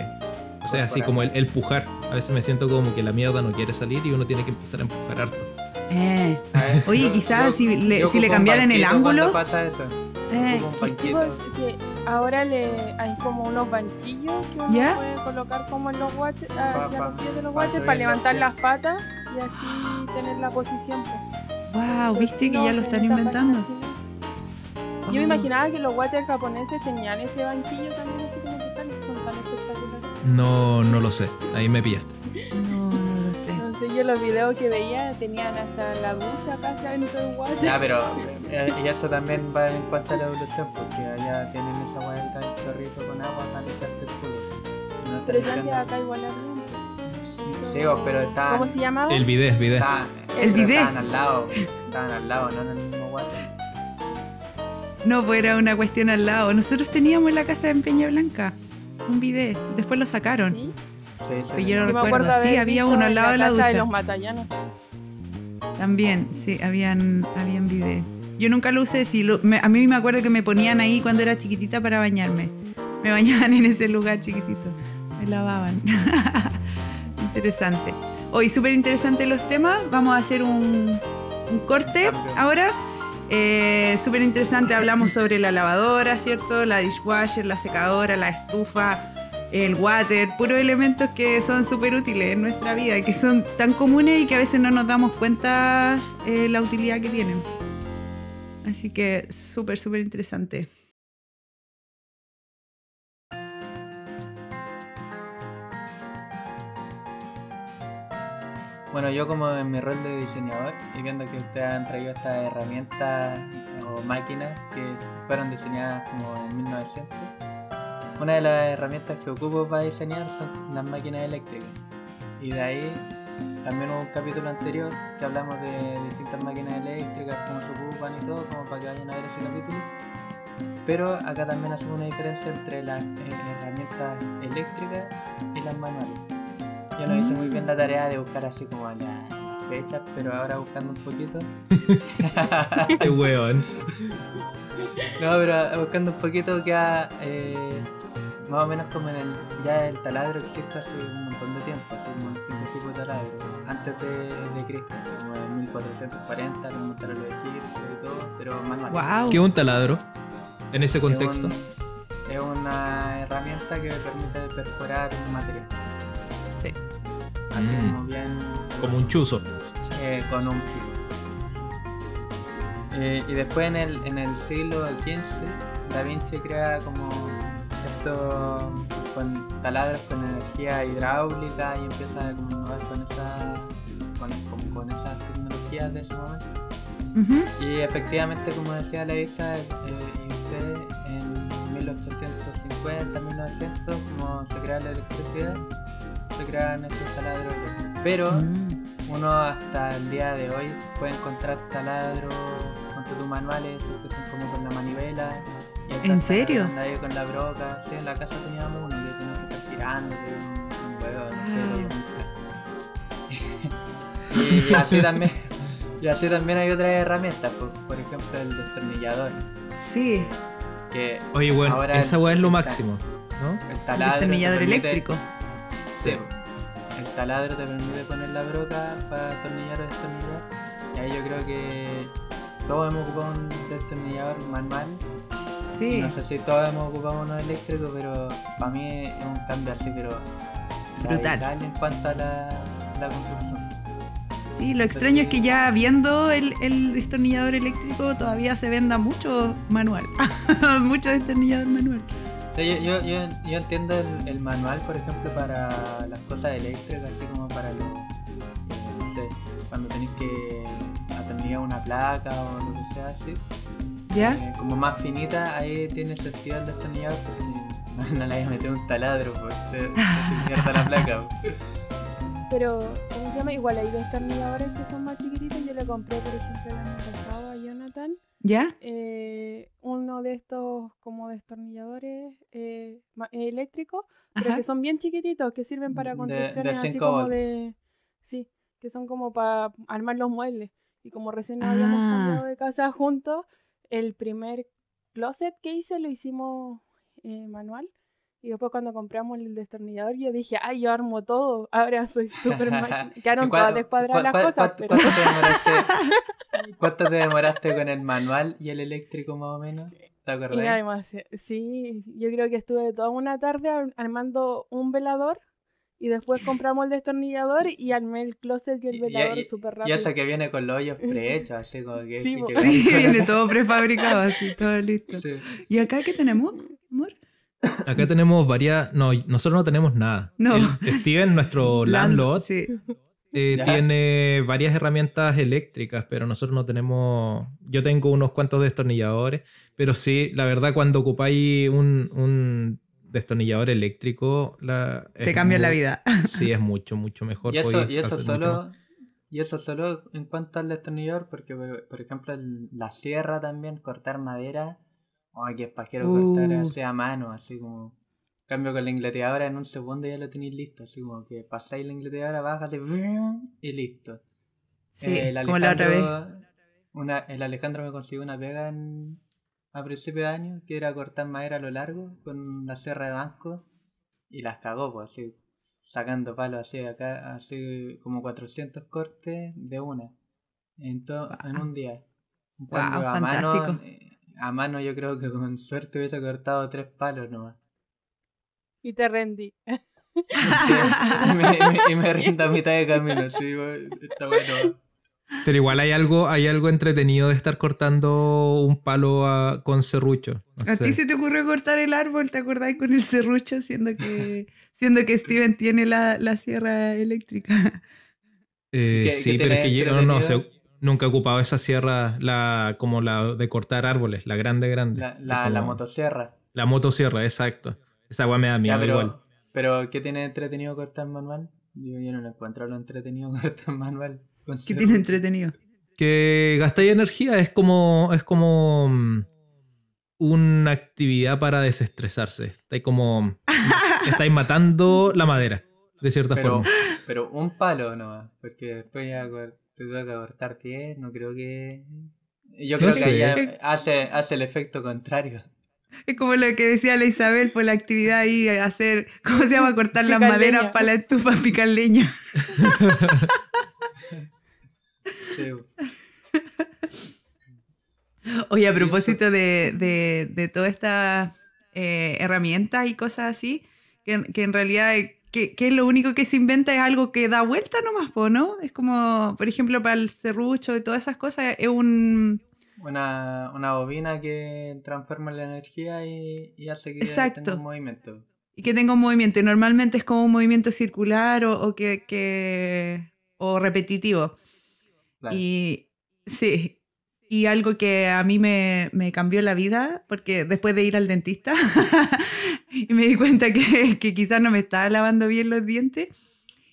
o sea, así como el, el pujar. A veces me siento como que la mierda no quiere salir y uno tiene que empezar a empujar harto. Eh. A ver, Oye, quizás yo- si le- yo si le cambiaran el ángulo. pasa eso. Eh. Un banquito. pues, sí, ahora le, hay como unos banquillos que uno ¿Ya? puede colocar como en los water, hacia pa- los pies de los subir para levantar las patas y así tener la posición. pues. Wow, Los viste que ya lo están inventando. Yo me Oh. imaginaba que los water japoneses tenían ese banquillo también así como que salen, son tan espectaculares. No, no lo sé, ahí me pillaste. yo los videos que veía tenían hasta la ducha casi adentro del water. Ya, pero eh, y eso también va en cuanto a la evolución, porque allá tienen esa vuelta del chorrito con agua para limpiarte el culo. No Pero antes limpiando- acá igual había. Sí, pero estaban, ¿Cómo se llamaba? El bidet, bidet. estaban- El bidet. Estaban al lado, estaban al lado, no en el mismo water. No, pues era una cuestión al lado. Nosotros teníamos en la casa de Peña Blanca un bidet. Después lo sacaron. Sí. Sí, sí. Yo no recuerdo, acuerdo sí, había uno al lado de la casa de ducha. los matallanos. También, sí, habían, habían bidet. Yo nunca lo usé, sí, lo- me- a mí me acuerdo que me ponían ahí cuando era chiquitita para bañarme. Me bañaban en ese lugar chiquitito. Me lavaban. interesante. Hoy súper interesante los temas. Vamos a hacer un, un corte Cambio. ahora. Eh, súper interesante. Hablamos sobre la lavadora, ¿cierto? La dishwasher, la secadora, la estufa, el water. Puros elementos que son súper útiles en nuestra vida, que son tan comunes y que a veces no nos damos cuenta eh, la utilidad que tienen. Así que súper, súper interesante. Bueno, yo como en mi rol de diseñador y viendo que ustedes han traído estas herramientas o máquinas que fueron diseñadas como en 1900, una de las herramientas que ocupo para diseñar son las máquinas eléctricas. Y de ahí también hubo un capítulo anterior que hablamos de distintas máquinas eléctricas, cómo se ocupan y todo, como para que vayan a ver ese capítulo. Pero acá también hacemos una diferencia entre las eh, herramientas eléctricas y las manuales. Yo no hice muy bien la tarea de buscar así como las fechas, pero ahora buscando un poquito. Qué weón. No, pero buscando un poquito queda eh, más o menos como en el. Ya el taladro existe hace un montón de tiempo, así como distintos tipos de taladro. Antes de, de Cristo, como en 1440, lo montaron los egipcios y todo, pero manual. Wow. ¿Qué es un taladro? En ese Es contexto. un- Es una herramienta que permite perforar un material. Sí. Así Mm. como bien. Como un chuzo. eh, con un filo. Eh, y después en el, en el siglo XV, Da Vinci crea como esto con taladros con energía hidráulica y empieza como a innovar con esa con, esas tecnologías de ese momento. Y efectivamente, como decía la Isa eh, y usted, en 1850, 1900, como se crea la electricidad, se crean estos taladros. Pero Mm. uno hasta el día de hoy puede encontrar taladros tus manuales, esos que son como con la manivela. y ¿En serio? con la broca. Sí, en la casa teníamos uno que tenía que estar era un, un huevo, no sé, y, y así también. Y así también hay otras herramientas, por, por ejemplo el destornillador, Sí, que Oye, bueno, Ahora esa el- weá es lo el máximo, ¿no? el el taladro te destornillador permite- eléctrico. Sí, el taladro te permite poner la broca para atornillar o destornillar. Y ahí yo creo que todos hemos ocupado un destornillador manual. Sí. No sé si todos hemos ocupado uno eléctrico, pero para mí es un cambio así, pero Brutal. en cuanto a la, la construcción. Sí, lo extraño es que ya viendo el, el destornillador eléctrico todavía se venda mucho manual. mucho destornillador manual. O sea, yo, yo, yo, yo entiendo el, el manual, por ejemplo, para las cosas eléctricas, así como para los, eh, no sé, cuando tenéis que una placa o lo que sea así. ¿Ya? Eh, como más finita, ahí tiene sentido el destornillador porque no, no le hayas metido un taladro, pues te, te hace mierda la placa. pues. Pero, ¿cómo se llama? Igual hay destornilladores que son más chiquititos. Yo le compré, por ejemplo, el año pasado a Jonathan ¿Ya? eh, uno de estos como destornilladores eh, eléctricos, pero que son bien chiquititos, que sirven para De- de construcciones así como de... Sí, que son como para armar los muebles. Y como recién nos habíamos Ah. cambiado de casa juntos, el primer closet que hice lo hicimos eh, manual. Y después cuando compramos el destornillador yo dije, ay, yo armo todo, ahora soy súper máquina. Quedaron ¿Y cuá- todas descuadradas las cosas, cuánto- pero... ¿Cuánto te demoraste? ¿Cuánto te demoraste con el manual y el eléctrico más o menos? ¿Te acordás? Sí, yo creo que estuve toda una tarde ar- armando un velador y después compramos el destornillador y armé el closet y el Y- y- velador y- súper Y rápido. eso que viene con los hoyos prehechos, así como que... Sí, viene todo prefabricado así, todo listo. Sí. ¿Y acá qué tenemos, amor? Acá tenemos varias. No, nosotros no tenemos nada. No. El- Steven, nuestro landlord, Sí. eh, tiene varias herramientas eléctricas, pero nosotros no tenemos. Yo tengo unos cuantos destornilladores, pero sí, la verdad, cuando ocupáis un, un destornillador eléctrico, la, Te cambia la vida. Sí, es mucho, mucho mejor. Y eso, y solo... Y eso solo en cuanto al destornillador, porque por, por ejemplo el- la sierra también, cortar madera, ay que es pajero Uh. cortar así a mano, así como... En cambio con la ingleteadora en un segundo ya lo tenéis listo, así como que pasáis la ingleteadora, bajas y listo. Sí, Eh, el como la otra vez. Alejandro- Una, el Alejandro me consiguió una pega en, a principio de año, que era cortar madera a lo largo con la sierra de banco y las cagó, pues así, sacando palos así acá, así como 400 cortes de una, en, to- en un día. Cambio, a fantástico. mano, eh, a mano yo creo que con suerte hubiese cortado tres palos nomás. Y te rendí. Sí, y, me, y rindo a mitad de camino, sí, bueno, está bueno. Pero igual hay algo, hay algo entretenido de estar cortando un palo a- con serrucho. No ¿A ti se te ocurrió cortar el árbol? ¿Te acordás con el serrucho? Siendo que, siendo que Steven tiene la, la sierra eléctrica. Eh, ¿Qué- sí, qué pero es que yo no, sé, entretenido? nunca he ocupado esa sierra, la, como la de cortar árboles, la grande, grande. La, la, la Como- motosierra. La motosierra, exacto. Esa weá me da miedo Ya, pero, igual. pero ¿qué tiene entretenido cortar manual? Yo, yo no lo encuentro lo entretenido cortar manual. ¿Qué tiene entretenido? Que gastáis energía es como, es como mm, una actividad para desestresarse. Estáis como, estáis matando la madera, de cierta Pero, forma. pero un palo nomás, porque después ya te toca cortar 10, no creo que... Yo No creo que ya hace, hace el efecto contrario. Es como lo que decía la Isabel por la actividad ahí, hacer, ¿cómo se llama? Cortar las maderas para la estufa, picar leña. Sí. Oye, a propósito de, de, de todas estas eh, herramientas y cosas así, que, que en realidad eh, que, que lo único que se inventa es algo que da vuelta nomás, ¿no? Es como, por ejemplo, para el serrucho y todas esas cosas, es un... Una, una bobina que transforma la energía y, y hace que Exacto. tenga un movimiento. Y que tenga un movimiento. Y normalmente es como un movimiento circular o, o que, que- o repetitivo. Y sí, y algo que a mí me, me cambió la vida, porque después de ir al dentista, y me di cuenta que, que quizás no me estaba lavando bien los dientes,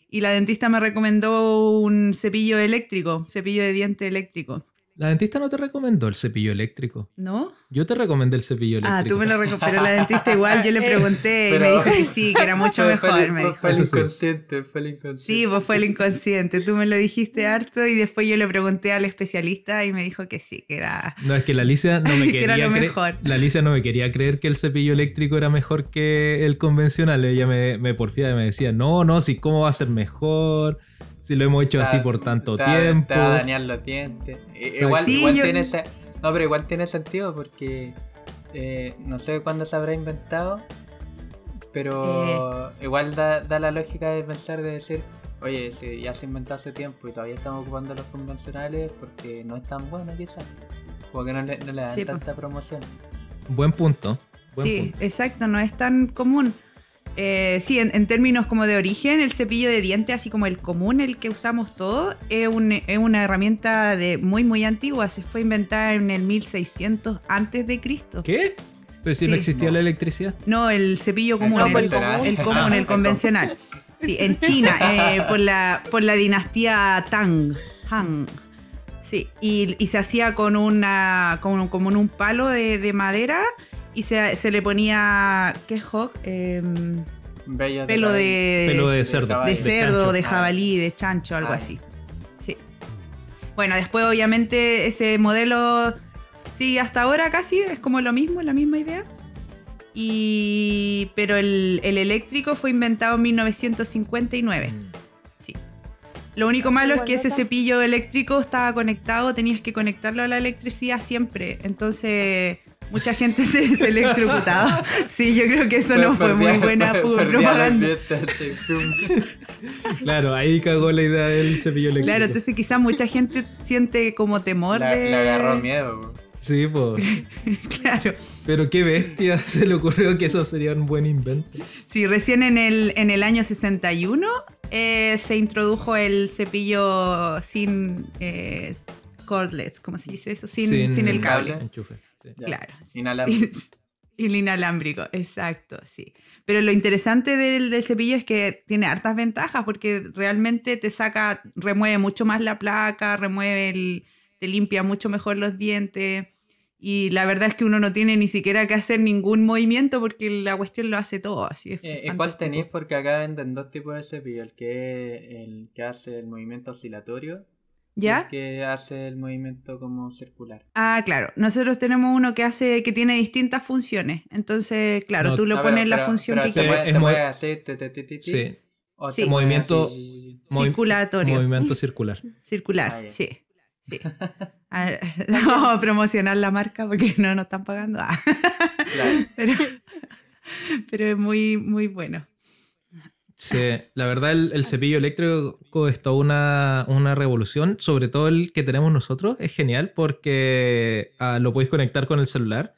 y la dentista me recomendó un cepillo eléctrico, cepillo de diente eléctrico, La dentista no te recomendó el cepillo eléctrico. ¿no? Yo te recomendé el cepillo eléctrico. Ah, tú me lo recomendó, pero la dentista igual yo le pregunté y me dijo que sí, que era mucho Fue- fue mejor, el- me fue- dijo. Fue el sí. inconsciente, fue el inconsciente. Sí, pues fue el inconsciente. Tú me lo dijiste harto y después yo le pregunté al especialista y me dijo que sí, que era. No, es que la Alicia no me Que quería era lo mejor. La Alicia no me quería creer que el cepillo eléctrico era mejor que el convencional. Ella me, me porfiaba y me decía, no, no, si cómo va a ser mejor, si lo hemos hecho así por tanto tiempo. Te va a dañar los dientes. Igual, Sí, igual yo- tiene No, pero igual tiene sentido porque eh, no sé cuándo se habrá inventado, pero Eh. igual da, da la lógica de pensar de decir, oye, si ya se inventó hace tiempo y todavía estamos ocupando los convencionales porque no es tan bueno quizás. Como que no le, no le dan Sí, tanta promoción. Buen punto. Buen sí, punto. exacto, no es tan común. Eh, sí, en, en términos como de origen, el cepillo de diente, así como el común, el que usamos todos, es, un- es una herramienta de muy, muy antigua. Se fue inventada en el 1600 antes de Cristo. ¿Qué? Pero si no existía No. la electricidad. No, el cepillo común, No, el, el común. el común, el convencional. Sí, en China, eh, por, la, por la dinastía Tang. Han. Sí, y, y se hacía con una con, como en un palo de, de madera y se, se le ponía, ¿qué es? Em, Bello pelo de, Pelo de cerdo. de cerdo, de jabalí, de chancho, algo Ah. así. Sí. Bueno, después obviamente ese modelo sigue hasta ahora casi, es como lo mismo, la misma idea. Y, pero el, el eléctrico fue inventado en 1959. Mm. Sí. Lo único malo es que ese cepillo eléctrico estaba conectado, tenías que conectarlo a la electricidad siempre. Entonces, mucha gente se, se electrocutaba. Sí, yo creo que eso no fue muy buena propaganda. Claro, ahí cagó la idea del cepillo eléctrico. Claro, entonces quizás mucha gente siente como temor La- de... Le agarró miedo. Sí, pues. Claro. Pero qué bestia se le ocurrió que eso sería un buen invento. Sí, recién en el, en el año 61 eh, se introdujo el cepillo sin eh, cordlets, ¿cómo se dice eso? Sin, sin, sin el cable. cable. Enchufe. Sí. Ya. Claro. Inalámbrico. Y el inalámbrico, exacto, sí. Pero lo interesante del, del cepillo es que tiene hartas ventajas porque realmente te saca, remueve mucho más la placa, remueve el, te limpia mucho mejor los dientes. Y la verdad es que uno no tiene ni siquiera que hacer ningún movimiento porque la cuestión lo hace todo. Así es Eh, ¿y ¿Cuál tenéis? Porque acá venden dos tipos de cepillo. El que, el que hace el movimiento oscilatorio. ¿Ya? El que hace el movimiento como circular. Ah, claro. Nosotros tenemos uno que hace, que tiene distintas funciones. Entonces, claro, No, tú le Ah, pones pero- la pero- función pero que se Sí, quieras. mueve, es se muy- mueve así, ti, ti, ti, ti, ti, Sí. o Sí. se Movimiento- así. Movi- Circulatorio. Movimiento circular. Circular, Ah, sí. Ah, Vamos a promocionar la marca porque no nos están pagando. Ah. Claro. Pero, pero es muy, muy bueno. Sí, la verdad el, el cepillo eléctrico es toda una, una revolución, sobre todo el que tenemos nosotros, es genial porque ah, lo puedes conectar con el celular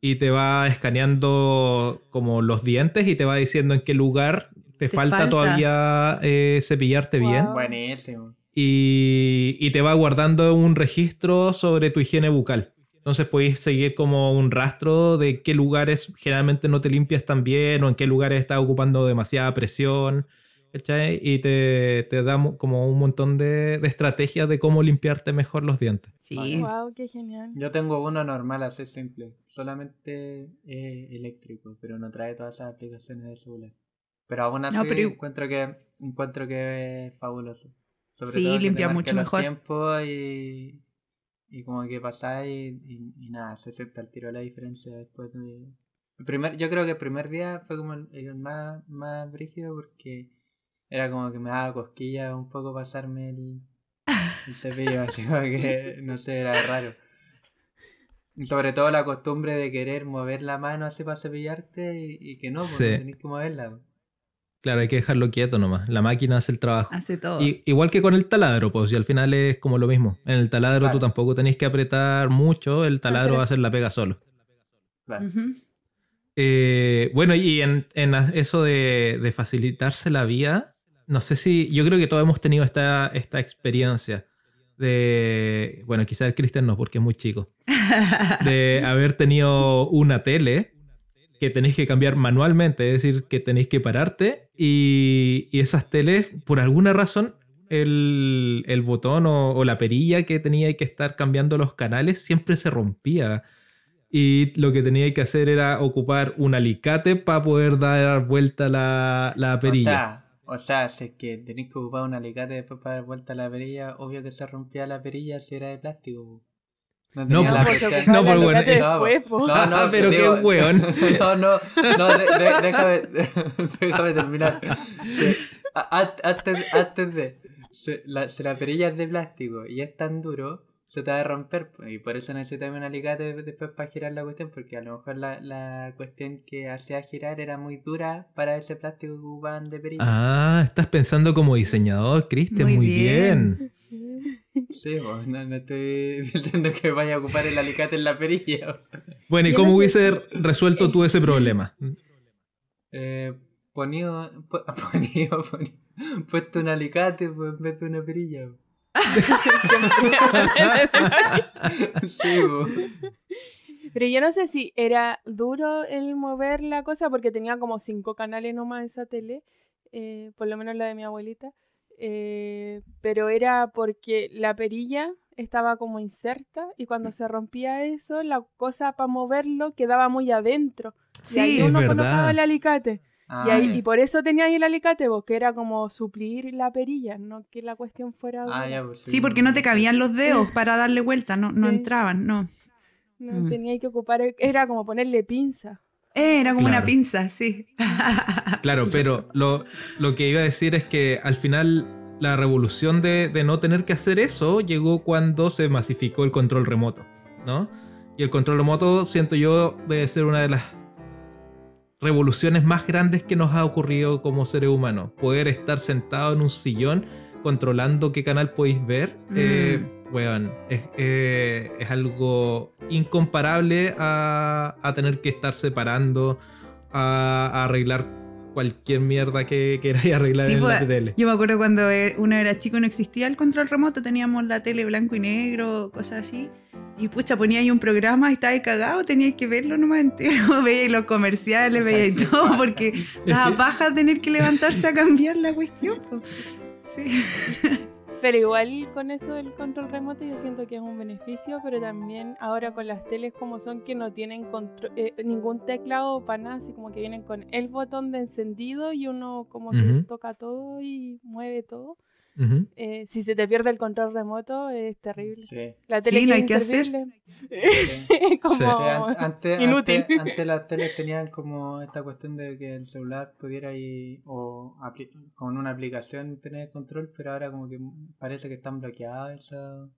y te va escaneando como los dientes y te va diciendo en qué lugar te, Te falta, falta. todavía eh, cepillarte bien Wow. Buenísimo. y, y te va guardando un registro sobre tu higiene bucal. Entonces podéis seguir como un rastro de qué lugares generalmente no te limpias tan bien o en qué lugares estás ocupando demasiada presión. ¿cachai? Y te, te da mo- como un montón de, de estrategias de cómo limpiarte mejor los dientes. Sí. Wow, qué genial. Yo tengo uno normal, así simple. Solamente eh, eléctrico, pero no trae todas esas aplicaciones de celular. Pero aún así No, pero- encuentro que encuentro que es fabuloso. Sobre Sí, todo limpia mucho los mejor. tiempos y, y como que pasáis y, y, y nada, se acepta el tiro la diferencia después de, El primer, yo creo que el primer día fue como el, el más, más brígido porque era como que me daba cosquillas un poco pasarme el, el cepillo, así como que, no sé, era raro. Y sobre todo la costumbre de querer mover la mano así para cepillarte y, y que no, porque Sí. tenés que moverla. Claro, hay que dejarlo quieto nomás. La máquina hace el trabajo. Hace todo. Y- igual que con el taladro, pues, y al final es como lo mismo. En el taladro Claro. tú tampoco tenés que apretar mucho, el taladro va a hacer la pega solo. Claro. Eh, bueno, y en, eso de, de facilitarse la vida, no sé si, yo creo que todos hemos tenido esta, esta experiencia de, bueno, quizás el Cristian no, porque es muy chico, de haber tenido una tele que tenéis que cambiar manualmente, es decir, que tenéis que pararte y, y esas teles, por alguna razón, el, el botón o, o la perilla que tenía que estar cambiando los canales siempre se rompía. Y lo que tenía que hacer era ocupar un alicate para poder dar vuelta la, la O perilla. sea, o sea, si es que tenéis que ocupar un alicate después para dar vuelta a la perilla, obvio que se rompía la perilla si era de plástico. No, tenía la se no, pues, bueno, No, después, po. no, no, Pero qué digo- weón. No, no, no, de- de- déjame, déjame terminar. Sí, a- antes, antes de. Si la, si la perilla es de plástico y es tan duro, se te va a romper. Y por eso necesitas un alicate después para girar la cuestión, porque a lo mejor la, la cuestión que hacía girar era muy dura para ese plástico que ocupaban de perilla. Ah, estás pensando como diseñador, Cristian, Muy muy, bien. bien. Sí, pues, no, no estoy diciendo que vaya a ocupar el alicate en la perilla. Bueno, ¿y cómo hubiese resuelto tú ese problema? Eh, ponido, ponido, ponido, puesto un alicate pues, en vez de una perilla. sí, pues. Pero yo no sé si era duro el mover la cosa porque tenía como cinco canales nomás esa tele, eh, por lo menos la de mi abuelita. Eh, pero era porque la perilla estaba como inserta y cuando se rompía eso, la cosa para moverlo quedaba muy adentro. Sí, y ahí uno verdad. colocaba el alicate. Ah, y, ahí- ya. y por eso tenía ahí el alicate, porque era como suplir la perilla, no que la cuestión fuera. Ah, ya, pues, Sí, porque no te cabían los dedos para darle vuelta, no, no Sí. entraban, no. No Mm. tenía que ocupar, era como ponerle pinza. Eh, era como una pinza, sí. Claro, pero lo, lo que iba a decir es que al final la revolución de, de no tener que hacer eso llegó cuando se masificó el control remoto, ¿no? Y el control remoto, siento yo, debe ser una de las revoluciones más grandes que nos ha ocurrido como seres humanos. Poder estar sentado en un sillón controlando qué canal podéis ver, eh, weón, es, eh, es algo incomparable a, a tener que estar separando, a, a arreglar cualquier mierda que queráis arreglar Sí, en pues, la tele. Yo me acuerdo cuando e- uno era chico no existía el control remoto, teníamos la tele blanco y negro, cosas así. Y pucha, ponía ahí un programa y estaba ahí cagado, tenías que verlo nomás entero, veía los comerciales, veía y todo, porque daba paja tener que levantarse a cambiar la cuestión. Sí. Pero igual con eso del control remoto yo siento que es un beneficio, pero también ahora con las teles como son que no tienen contro- eh, ningún teclado para nada, así como que vienen con el botón de encendido y uno como que toca todo y mueve todo. Eh, si se te pierde el control remoto es terrible. Sí. La tele Sí, no es hay que hacer. Sí. como Sí. O sea, an- antes, inútil. Antes, antes las teles tenían como esta cuestión de que el celular pudiera ir o con una aplicación tener control, pero ahora como que parece que están bloqueadas esas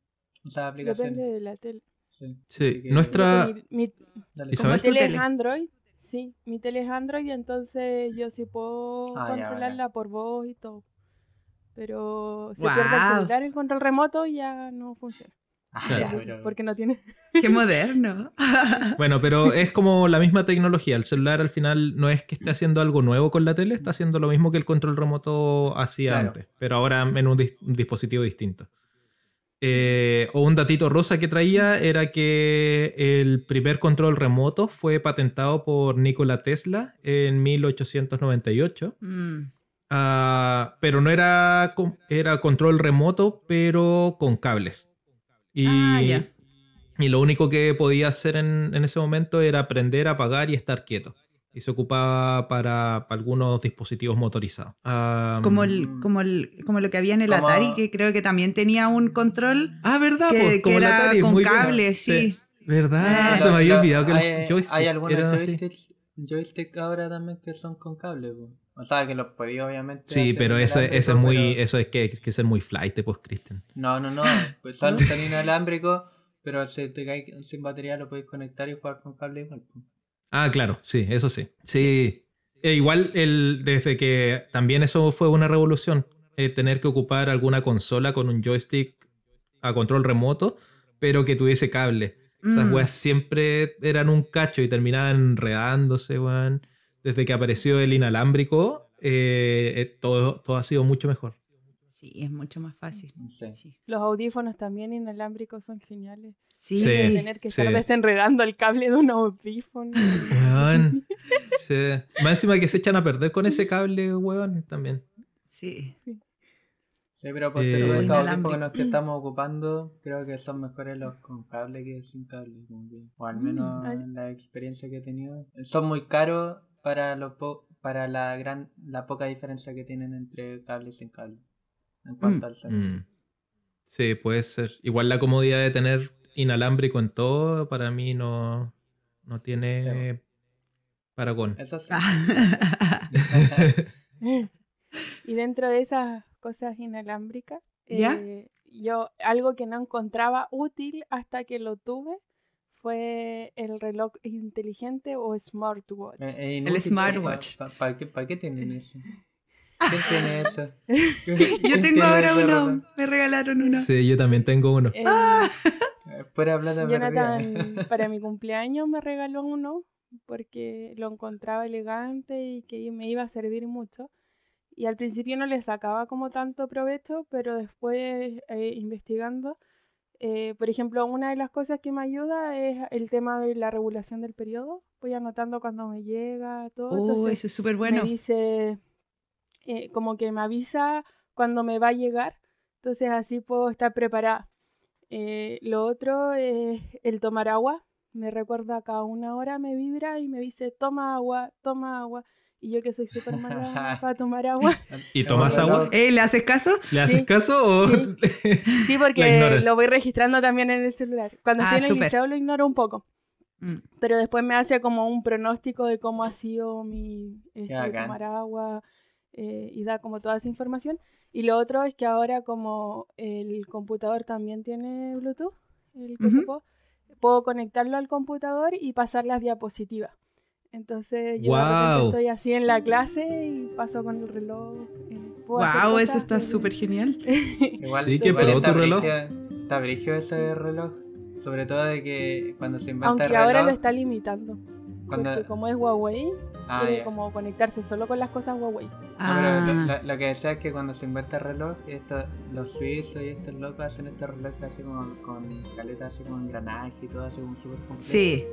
esas aplicaciones. Depende de la tele. Sí. Sí, Así que- nuestra- Mi- mi-. Como tele es. Android, sí, mi tele es Android, entonces yo sí puedo Ah, ya, controlarla por voz y todo. Pero se Guau. pierde el celular, el control remoto ya no funciona. Ah, Claro. Porque no tiene. Qué moderno. Bueno, pero es como la misma tecnología. El celular al final no es que esté haciendo algo nuevo con la tele, está haciendo lo mismo que el control remoto hacía Claro. antes, pero ahora en un, dis- un dispositivo distinto. Eh, o un datito rosa que traía era que el primer control remoto fue patentado por Nikola Tesla en 1898. Mm. Ah, pero no era, con- era control remoto, pero con cables. Y, Ah, y lo único que podía hacer en, en ese momento era aprender a apagar y estar quieto. Y se ocupaba para, para algunos dispositivos motorizados. Ah, Como, el, como, el, como lo que había en el Como- Atari, que creo que también tenía un control Ah, ¿verdad? que, Pues, que como el era Atari, con muy bien. cable, sí. ¿Verdad? Eh, Se me había olvidado que hay, los joysticks hay algunos joysticks joystick ahora también que son con cable, po. O sea, que los podía obviamente. Sí, hacer pero eso, inalámbrico, eso es muy. pero- Eso es que, es que ser muy flight, pues, Christian. No, no, no. Pues son, son inalámbricos, pero si te cae sin batería lo podéis conectar y jugar con cable igual. po. Ah, claro, sí, eso sí. Sí. E igual el, desde que también eso fue una revolución, eh, tener que ocupar alguna consola con un joystick a control remoto, pero que tuviese cable. Esas Mm. weas siempre eran un cacho y terminaban enredándose, weón. Desde que apareció el inalámbrico, eh, eh, todo, todo ha sido mucho mejor. Sí, es mucho más fácil. Sí. Sí. Los audífonos también inalámbricos son geniales. Sí, Sí. De tener que estar sí. desenredando el cable de un audífono. Weón. Sí. Más encima que se echan a perder con ese cable, weón, también. sí. Sí, pero por Eh, estos Inalámbrico. audífonos que estamos ocupando, creo que son mejores los con cable que sin cable. como que- o al menos ah, en la experiencia que he tenido. Son muy caros para lo po- para la gran la poca diferencia que tienen entre cable y sin cable. En cuanto Mm. al sonido. Mm. Sí, puede ser. Igual la comodidad de tener inalámbrico en todo, para mí no, no tiene paragón. Eso sí. Y dentro de esas cosas inalámbricas, ¿Ya? eh, yo algo que no encontraba útil hasta que lo tuve fue el reloj inteligente o smartwatch. Eh, inútil, smartwatch. ¿Para pa, qué, pa' qué tienen eso? ¿Quién tiene eso? Yo ¿Quién tengo ahora uno. reloj? Me regalaron uno. Sí, yo también tengo uno. Eh, Eh, Pura plata perdida. Jonathan para mi cumpleaños me regaló uno porque lo encontraba elegante y que me iba a servir mucho. Y al principio no le sacaba como tanto provecho, pero después eh, investigando, eh, por ejemplo, una de las cosas que me ayuda es el tema de la regulación del periodo. Voy anotando cuando me llega, todo. Oh, entonces eso es súper bueno. me dice, eh, como que me avisa cuando me va a llegar, entonces así puedo estar preparada. Eh, lo otro es el tomar agua, me recuerda cada una hora, me vibra y me dice, toma agua, toma agua. Y yo que soy súper mala para tomar agua. ¿Y tomas agua? Eh, ¿Le haces caso? ¿Le haces Sí. caso o...? Sí. Porque lo voy registrando también en el celular. Cuando Ah, estoy en el liceo lo ignoro un poco. Mm. Pero después me hace como un pronóstico de cómo ha sido mi este, tomar agua eh, y da como toda esa información. Y lo otro es que ahora como el computador también tiene Bluetooth, el ocupo, puedo conectarlo al computador y pasar las diapositivas. Entonces yo estoy así en la clase y paso con el reloj. eh, Wow, eso cosas está súper genial. Igual, Sí, que igual pro está tu reloj. Está brigio ese reloj. Sobre todo de que cuando se inventa Aunque el reloj. ahora lo está limitando. cuando... Porque como es Huawei, Ah, puede como conectarse solo con las cosas Huawei. No, pero Ah, lo, que decía es que cuando se inventa el reloj, esto, los suizos y estos locos hacen este reloj así como con caleta, así como engranaje y todo así como súper complejo. sí.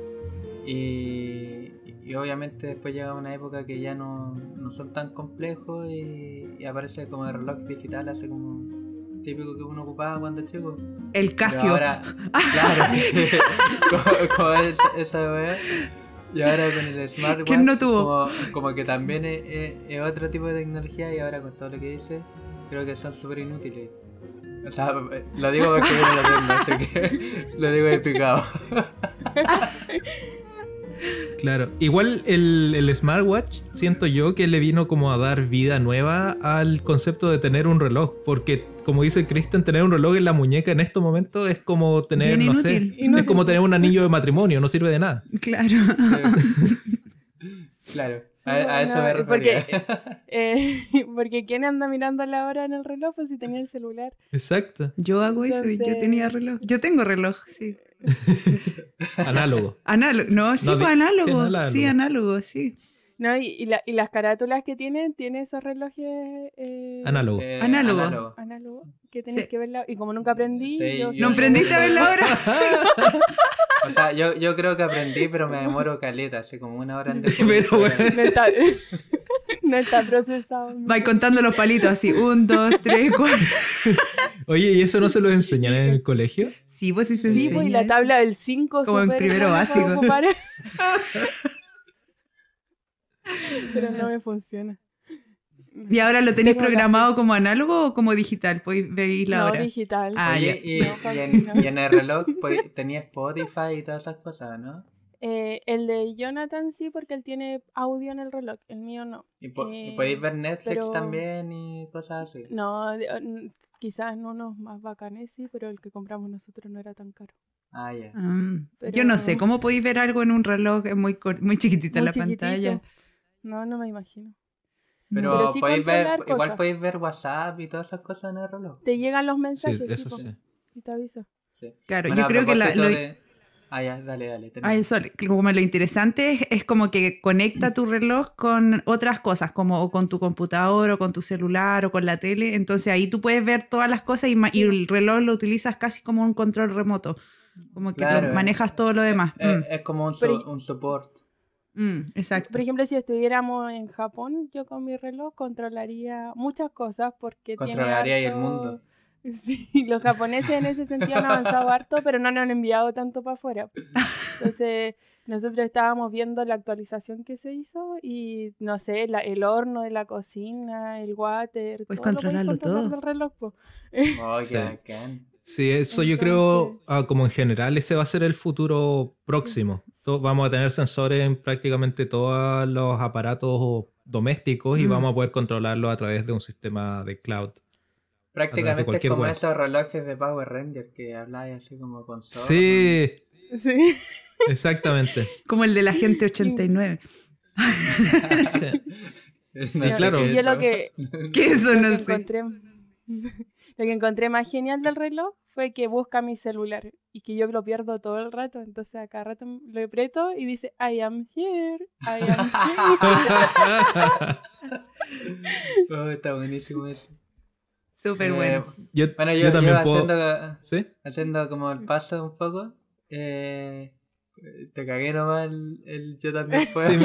Y, y obviamente después llega una época que ya no, no son tan complejos y, y aparece como el reloj digital, así como típico que uno ocupaba cuando chico. El Casio. ahora, claro, como, como esa, esa wea. Y ahora con el smartwatch, ¿Quién no tuvo? Como, como que también es, es- es otro tipo de tecnología y ahora con todo lo que dice, creo que son súper inútiles. O sea, lo digo porque yo no lo tengo, así que lo digo de picado. Claro. Igual el, el smartwatch, siento yo que le vino como a dar vida nueva al concepto de tener un reloj. Porque, como dice Kristen, tener un reloj en la muñeca en estos momentos es como tener, Bien no inútil. sé, es como tener un anillo de matrimonio, no sirve de nada. Claro. Claro, a, a eso me refería. porque- Eh, porque ¿quién anda mirando la hora en el reloj? Pues si tenía el celular. Exacto. Yo hago eso y yo tenía reloj. Yo tengo reloj, sí. Análogo. Análogo. No, sí, No, análogo. sí, análogo, sí. ¿No? Y, y, la- y las carátulas que tienen, tiene esos relojes eh, Análogo. Eh, Análogo. análogos que tenés Sí. que verla. Y como nunca aprendí, Sí, yo yo- ¿No aprendiste a ver la hora? O sea, yo, yo creo que aprendí, pero me demoro caleta, así como una hora antes. Pero, bueno. no está, no está procesado. Va contando los palitos así. Un, dos, tres, cuatro. Oye, ¿y eso no se lo enseñan en el colegio? Sí, pues sí se Sí, pues, y la tabla del 5 Como en primero básico. Pero no me funciona. ¿Y ahora lo tenéis programado como análogo o como digital? Podéis ver la no, hora. digital. Ah, Oye, y, No, y en, no. y en el reloj tenía Spotify y todas esas cosas, ¿no? Eh, el de Jonathan sí, porque él tiene audio en el reloj, el mío no. ¿Y, po- y Eh, podéis ver Netflix pero- también y cosas así? No, quizás en unos más bacanes sí, pero el que compramos nosotros no era tan caro. Ah, ya. Mm, Pero- Yo no sé, ¿cómo podéis ver algo en un reloj Es muy, muy chiquitita Muy la chiquitito. pantalla? No, no me imagino. Pero, Pero sí podéis ver, igual podéis ver WhatsApp y todas esas cosas en el reloj. Te llegan los mensajes, sí, eso sí. y te aviso. Sí. Claro, Bueno, yo creo que la, lo, de- Ah, ya, dale, dale. termina. Ah, eso, como lo interesante es, es como que conecta tu reloj con otras cosas, como o con tu computador o con tu celular o con la tele. Entonces ahí tú puedes ver todas las cosas y, el reloj lo utilizas casi como un control remoto. Como que Claro, lo eh. manejas todo lo demás. Eh, Mm, Es como un, Pero- un support. Mm, exacto. Por ejemplo, si estuviéramos en Japón, yo con mi reloj controlaría muchas cosas porque tiene Controlaría ahí el harto- mundo. Sí, los japoneses en ese sentido han avanzado harto, pero no nos han enviado tanto para afuera. Entonces, nosotros estábamos viendo la actualización que se hizo y, no sé, la- el horno de la cocina, el water, todo podéis controlarlo controlar todo. del reloj, po. Oh, Sí. Sí, eso yo creo, Entonces- ah, como en general, ese va a ser el futuro próximo. Vamos a tener sensores en prácticamente todos los aparatos domésticos y vamos a poder controlarlo a través de un sistema de cloud. Prácticamente es como web. esos relojes de Power Ranger que habláis así como con zorro, Sí, Sí. exactamente. Como el de la gente 89. Sí. No Y sé claro. Yo lo eso. que, Que eso lo no que sé. encontré, lo que encontré más genial del reloj fue que busca mi celular y que yo lo pierdo todo el rato. Entonces a cada rato lo aprieto y dice I am here, I am here. Oh, está buenísimo eso. Súper Eh, bueno. Yo, Bueno, yo yo, yo también puedo... haciendo, ¿Sí? haciendo como el paso un poco. Eh, te cagué nomás el, el yo también puedo. Sí,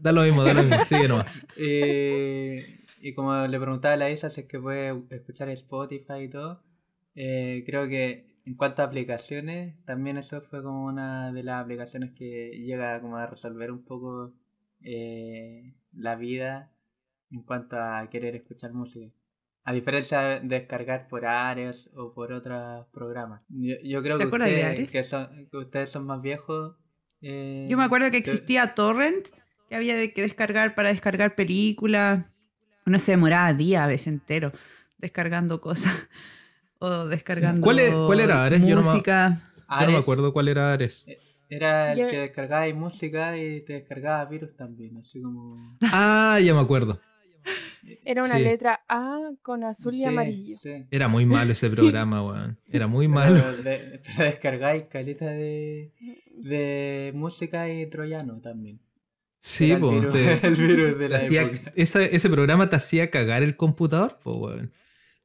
da lo mismo, da lo mismo. Sigue nomás. Eh, y como le preguntaba a la Isa si es que puede escuchar Spotify y todo, eh, creo que en cuanto a aplicaciones, también eso fue como una de las aplicaciones que llega como a resolver un poco eh, la vida en cuanto a querer escuchar música. A diferencia de descargar por Ares o por otros programas. Yo, yo creo ¿Te que ustedes, que, son, que ustedes son más viejos. eh, Yo me acuerdo que que- existía Torrent, que había que descargar para descargar películas. Uno se demoraba días a veces entero descargando cosas. O descargando ¿Cuál e- cuál era, Ares? Yo no me- música. Yo no me Ares acuerdo cuál era Ares. Era el Yo- que descargaba música y te descargaba virus también, así como... Ah, ya me acuerdo. Era una Sí. letra A con azul y Sí, amarillo. sí. Era muy malo ese programa, weón. Era muy malo. Pero, de- pero descargáis caleta de, de música y troyano también. Sí, po, virus- te- el virus de te la hacía- época. esa- ese programa te hacía cagar el computador, po, weón.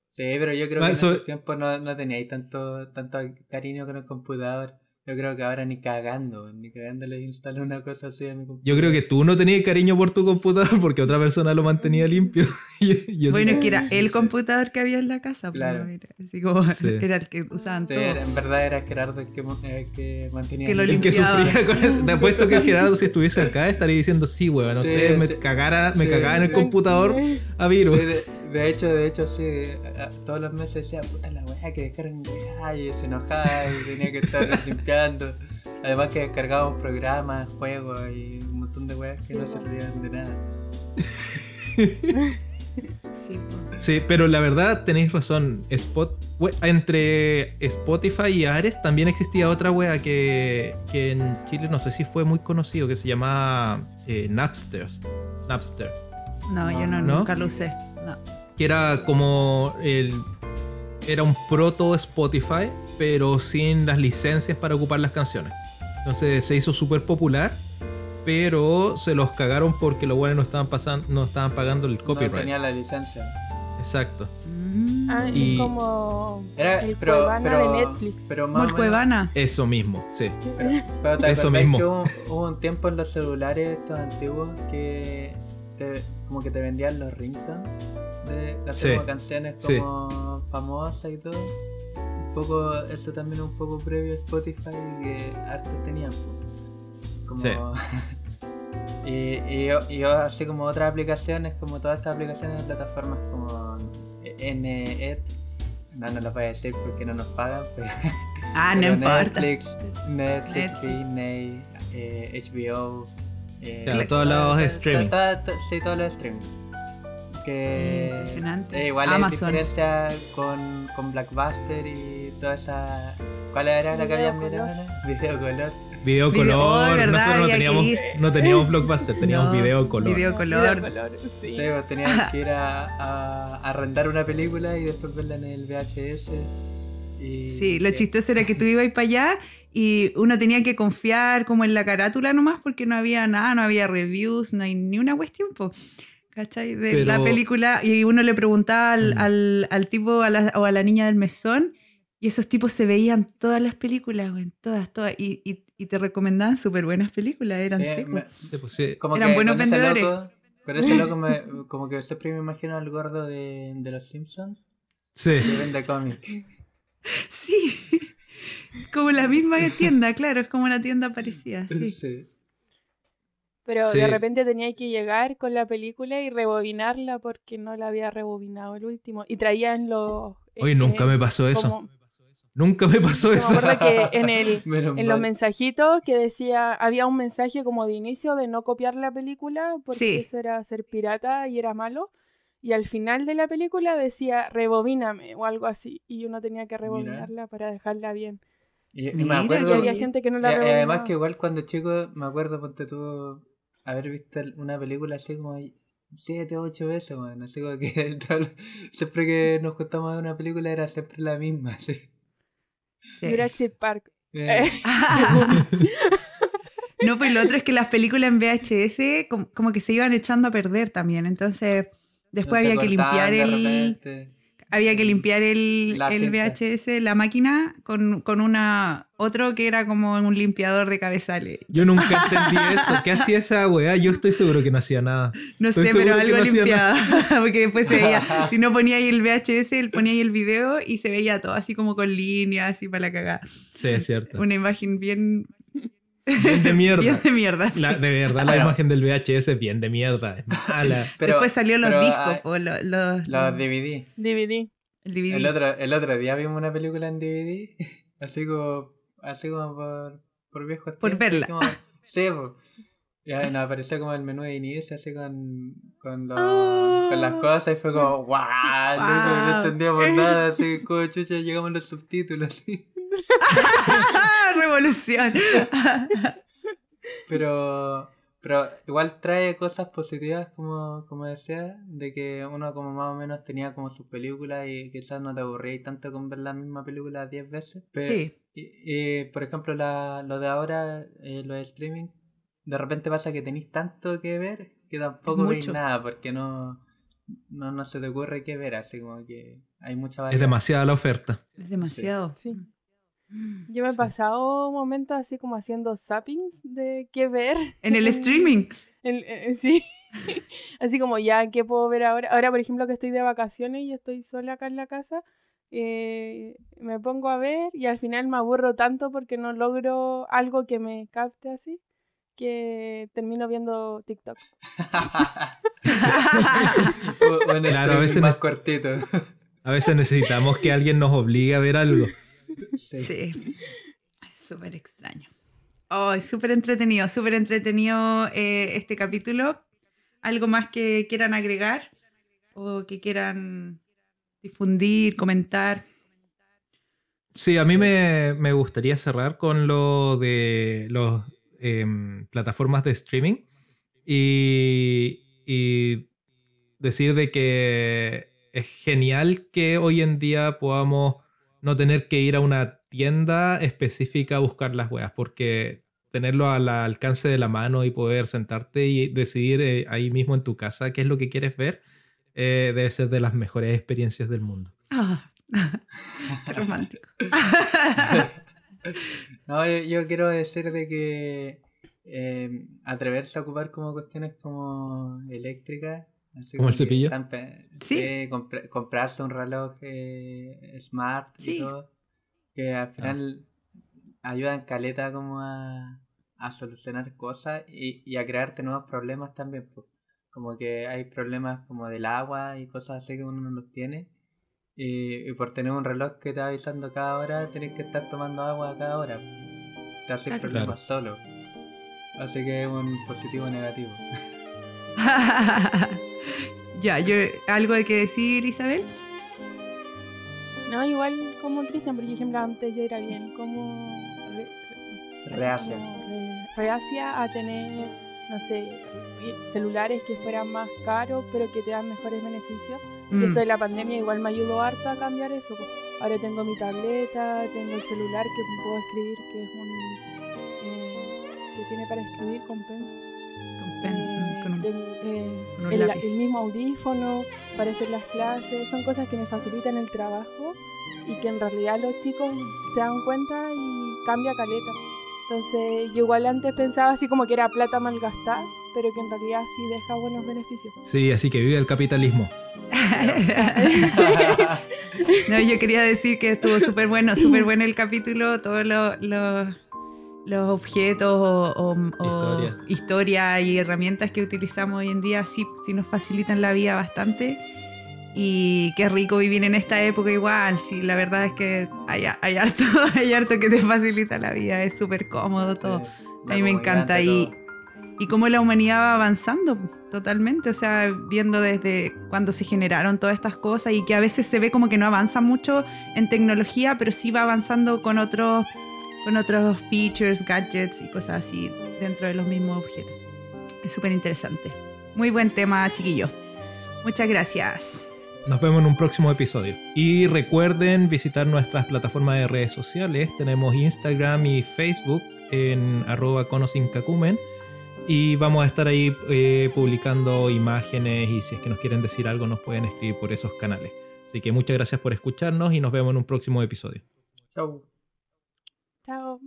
Sí, pero yo creo Ah, que en esos tiempos no, no teníais tanto, tanto cariño con el computador. Yo creo que ahora ni cagando, ni cagando le instalo una cosa así a mi computador. Yo creo que tú no tenías cariño por tu computador porque otra persona lo mantenía limpio. Y yo sí- Bueno, es que era el Sí. computador que había en la casa. pues, Claro. era, así como Sí. era el que usaban Sí, todo. era- en verdad era Gerardo el que, el que mantenía Que lo el- que sufría con eso. Te apuesto que Gerardo, si estuviese acá, estaría diciendo, sí, weón, Sí, ustedes me, sí. cagara, me Sí. cagaban el computador a virus. Sí, de, de hecho, de hecho, sí. todos los meses decía, puta la weá que descargan y se enojaba y tenía que estar limpiando. Además que descargábamos programas, juegos y un montón de weas que no servían de nada. Sí, pues. Sí, pero la verdad tenéis razón. Spot, we- entre Spotify y Ares también existía otra wea que, que en Chile no sé si fue muy conocido, que se llamaba eh, Napsters. Napster. No, yo no, ¿No? nunca lo usé. No. Que era como el. Era un proto Spotify, pero sin las licencias para ocupar las canciones. Entonces se hizo súper popular, pero se los cagaron porque los buenos no estaban pasando, no estaban pagando el No copyright. tenía la licencia. Exacto. Mm. Ah, Y- es como Era, el pero, Cuevana pero, de Netflix. Pero más Cuevana. Eso mismo, sí. Pero, pero ¿te Eso mismo. que hubo, hubo un tiempo en los celulares estos antiguos que te- como que te vendían los ringtones de así Sí. como canciones Sí. como famosas y todo. Un poco, eso también es un poco previo a Spotify que hartos tenían. Como Sí. y, y yo, y así como otras aplicaciones, como todas estas aplicaciones de plataformas como NET, no, no lo voy a decir porque no nos pagan, pero Ah, no pero importa. Netflix, Netflix, Netflix. Disney, eh, HBO. Eh, Claro, todos los streaming. toda- sí, todos los streaming. Que Impresionante. eh, igual hay Amazon. diferencia con, con Blackbuster y toda esa. ¿Cuál era la que Video había en color. Video color. Video color. ¿verdad? Nosotros no teníamos, no teníamos blockbuster, teníamos No, video color. Video color. Videocolor, sí. Sí, pues tenías que ir a, a, a arrendar una película y después verla en el VHS. Y, Sí, lo y- chistoso era que tú ibas para allá y uno tenía que confiar como en la carátula nomás porque no había nada, no había reviews, no hay ni una cuestión, po, ¿cachai? De Pero- la película y uno le preguntaba al, Mm. al- al tipo a la- o a la niña del mesón y esos tipos se veían todas las películas, güey, todas, todas, y, y- y te recomendaban súper buenas películas, eran Sí, secos. me- Sí, pues, sí. como Eran que buenos vendedores. loco- con ese loco, me, como que siempre me imagino al gordo de, de los Simpsons Sí. que vende cómic. Sí, como la misma tienda, claro, es como una tienda parecida, sí. Sí. Pero Sí. de repente tenía que llegar con la película y rebobinarla porque no la había rebobinado el último. Y traían los... Oye, eh, nunca me pasó eso. como- Nunca me pasó me eso. acuerdo que en, el, en los mensajitos que decía, había un mensaje como de inicio de no copiar la película porque Sí. eso era ser pirata y era malo. Y al final de la película decía, rebobíname o algo así. Y uno tenía que rebobinarla para dejarla bien. Y, me acuerdo. había gente que no y- la y además que igual cuando chico, me acuerdo, ponte tú, haber visto una película así como siete o ocho veces, bueno, así como que siempre que nos juntamos a ver una película era siempre la misma, así. Sí. Jurassic Park. Eh, Eh, No, pues lo otro es que las películas en VHS como, como que se iban echando a perder también. Entonces, después había que limpiar de el. Había que limpiar el, el. VHS, la máquina, con, con una otro que era como un limpiador de cabezales. Yo nunca entendí eso. ¿Qué hacía esa weá? Yo estoy seguro que no hacía nada. No Estoy sé, pero algo no limpiaba. Porque después se veía, si no ponía ahí el VHS, él ponía ahí el video y se veía todo así como con líneas, así para la cagada. Sí, es cierto. Una imagen bien, Bien de mierda. bien de mierda. sí. La- de verdad, la Bueno. imagen del VHS es bien de mierda. Mala. Pero- después salió los pero, discos, ah, po, los, los- Los DVD. DVD. el DVD. El otro, el otro día vimos una película en DVD, así como, así como por, por viejos Por verla. como- sí, po. Ya nos apareció como el menú de inicio, así con, con, los, Oh. con las cosas, y fue como, guau, no, no Wow. entendíamos nada, así como chucha, llegamos a los subtítulos, así. Revolución. Pero, pero igual trae cosas positivas, como, como decía, de que uno como más o menos tenía como sus películas y quizás no te aburrías tanto con ver la misma película 10 veces. Pero, Sí. y, y, por ejemplo, la, lo de ahora, eh, lo de streaming, de repente pasa que tenéis tanto que ver que tampoco veis nada, porque no, no, no se te ocurre qué ver, así como que hay mucha Es variedad. demasiada la oferta. Es demasiado. Sí. Yo me he Sí. pasado momentos así como haciendo zappings de qué ver. En el streaming. En- eh, sí. Así como ya, ¿qué puedo ver ahora? Ahora, por ejemplo, que estoy de vacaciones y estoy sola acá en la casa, eh, me pongo a ver y al final me aburro tanto porque no logro algo que me capte así, que termino viendo TikTok. O- o en Claro, a veces más no- cortito. A veces necesitamos que alguien nos obligue a ver algo. Sí. Sí. Súper extraño. Oh, súper entretenido, súper entretenido eh, este capítulo. ¿Algo más que quieran agregar? ¿O que quieran difundir, comentar? Sí, a mí me, me gustaría cerrar con lo de las plataformas de streaming y, y decir de que es genial que hoy en día podamos no tener que ir a una tienda específica a buscar las weas, porque tenerlo al alcance de la mano y poder sentarte y decidir eh, ahí mismo en tu casa qué es lo que quieres ver, eh, debe ser de las mejores experiencias del mundo. Ah, romántico. No, yo, yo quiero decir de que eh, atreverse a ocupar como cuestiones como eléctricas. Así ¿Como el que cepillo? Sí. compr- comprarse un reloj eh, smart y todo. Que al final ayudan caleta como a, a solucionar cosas y, y a crearte nuevos problemas también. pues. Como que hay problemas como del agua y cosas así que uno no los tiene. Y, y por tener un reloj que te va avisando cada hora, tienes que estar tomando agua cada hora. Te haces Claro. problemas solo. Así que es un positivo negativo. ya, yo, ¿algo hay que decir, Isabel? No, igual como Cristian, por ejemplo, antes yo era bien como... re- Reacia. como re- reacia a tener, no sé, celulares que fueran más caros, pero que te dan mejores beneficios. Y Mm. esto de la pandemia igual me ayudó harto a cambiar eso. pues. Ahora tengo mi tableta, tengo el celular que puedo escribir, que es un... eh, que tiene para escribir con Con pen, Eh, con un- eh, con un el, lápiz. el mismo audífono para hacer las clases. Son cosas que me facilitan el trabajo y que en realidad los chicos se dan cuenta y cambia caleta. Entonces yo igual antes pensaba así como que era plata mal gastada, pero que en realidad sí deja buenos beneficios. Sí, así que vive el capitalismo. no, yo quería decir que estuvo súper bueno, súper bueno el capítulo, todos los, los, los objetos o, o- o Historia. historia y herramientas que utilizamos hoy en día sí, sí nos facilitan la vida bastante. Y qué rico vivir en esta época igual, sí, la verdad es que hay, hay, harto, hay harto que te facilita la vida, es súper cómodo todo. A mí me encanta y, y cómo la humanidad va avanzando totalmente, o sea, viendo desde cuando se generaron todas estas cosas y que a veces se ve como que no avanza mucho en tecnología, pero sí va avanzando con otros con otros features, gadgets y cosas así dentro de los mismos objetos. Es súper interesante. Muy buen tema, chiquillo. Muchas gracias. Nos vemos en un próximo episodio. Y recuerden visitar nuestras plataformas de redes sociales. Tenemos Instagram y Facebook en arroba conosincacumen. Y vamos a estar ahí eh, publicando imágenes y si es que nos quieren decir algo nos pueden escribir por esos canales. Así que muchas gracias por escucharnos y nos vemos en un próximo episodio. Chau. Chao.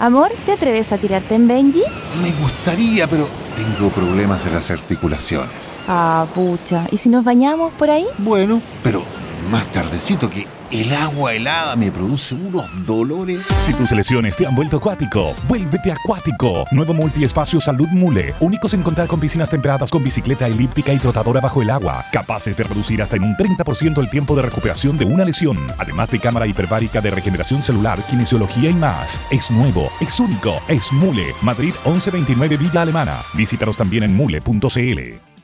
Amor, ¿te atreves a tirarte en Benji? Me gustaría, pero tengo problemas en las articulaciones. Ah, pucha. ¿Y si nos bañamos por ahí? Bueno, pero más tardecito que el agua helada me produce unos dolores. Si tus lesiones te han vuelto acuático, vuélvete acuático. Nuevo multiespacio Salud Mule. Únicos en contar con piscinas temperadas con bicicleta elíptica y trotadora bajo el agua. Capaces de reducir hasta en un 30% el tiempo de recuperación de una lesión. Además de cámara hiperbárica de regeneración celular, kinesiología y más. Es nuevo, es único, es Mule. Madrid 1129 Villa Alemana. Visítanos también en mule.cl.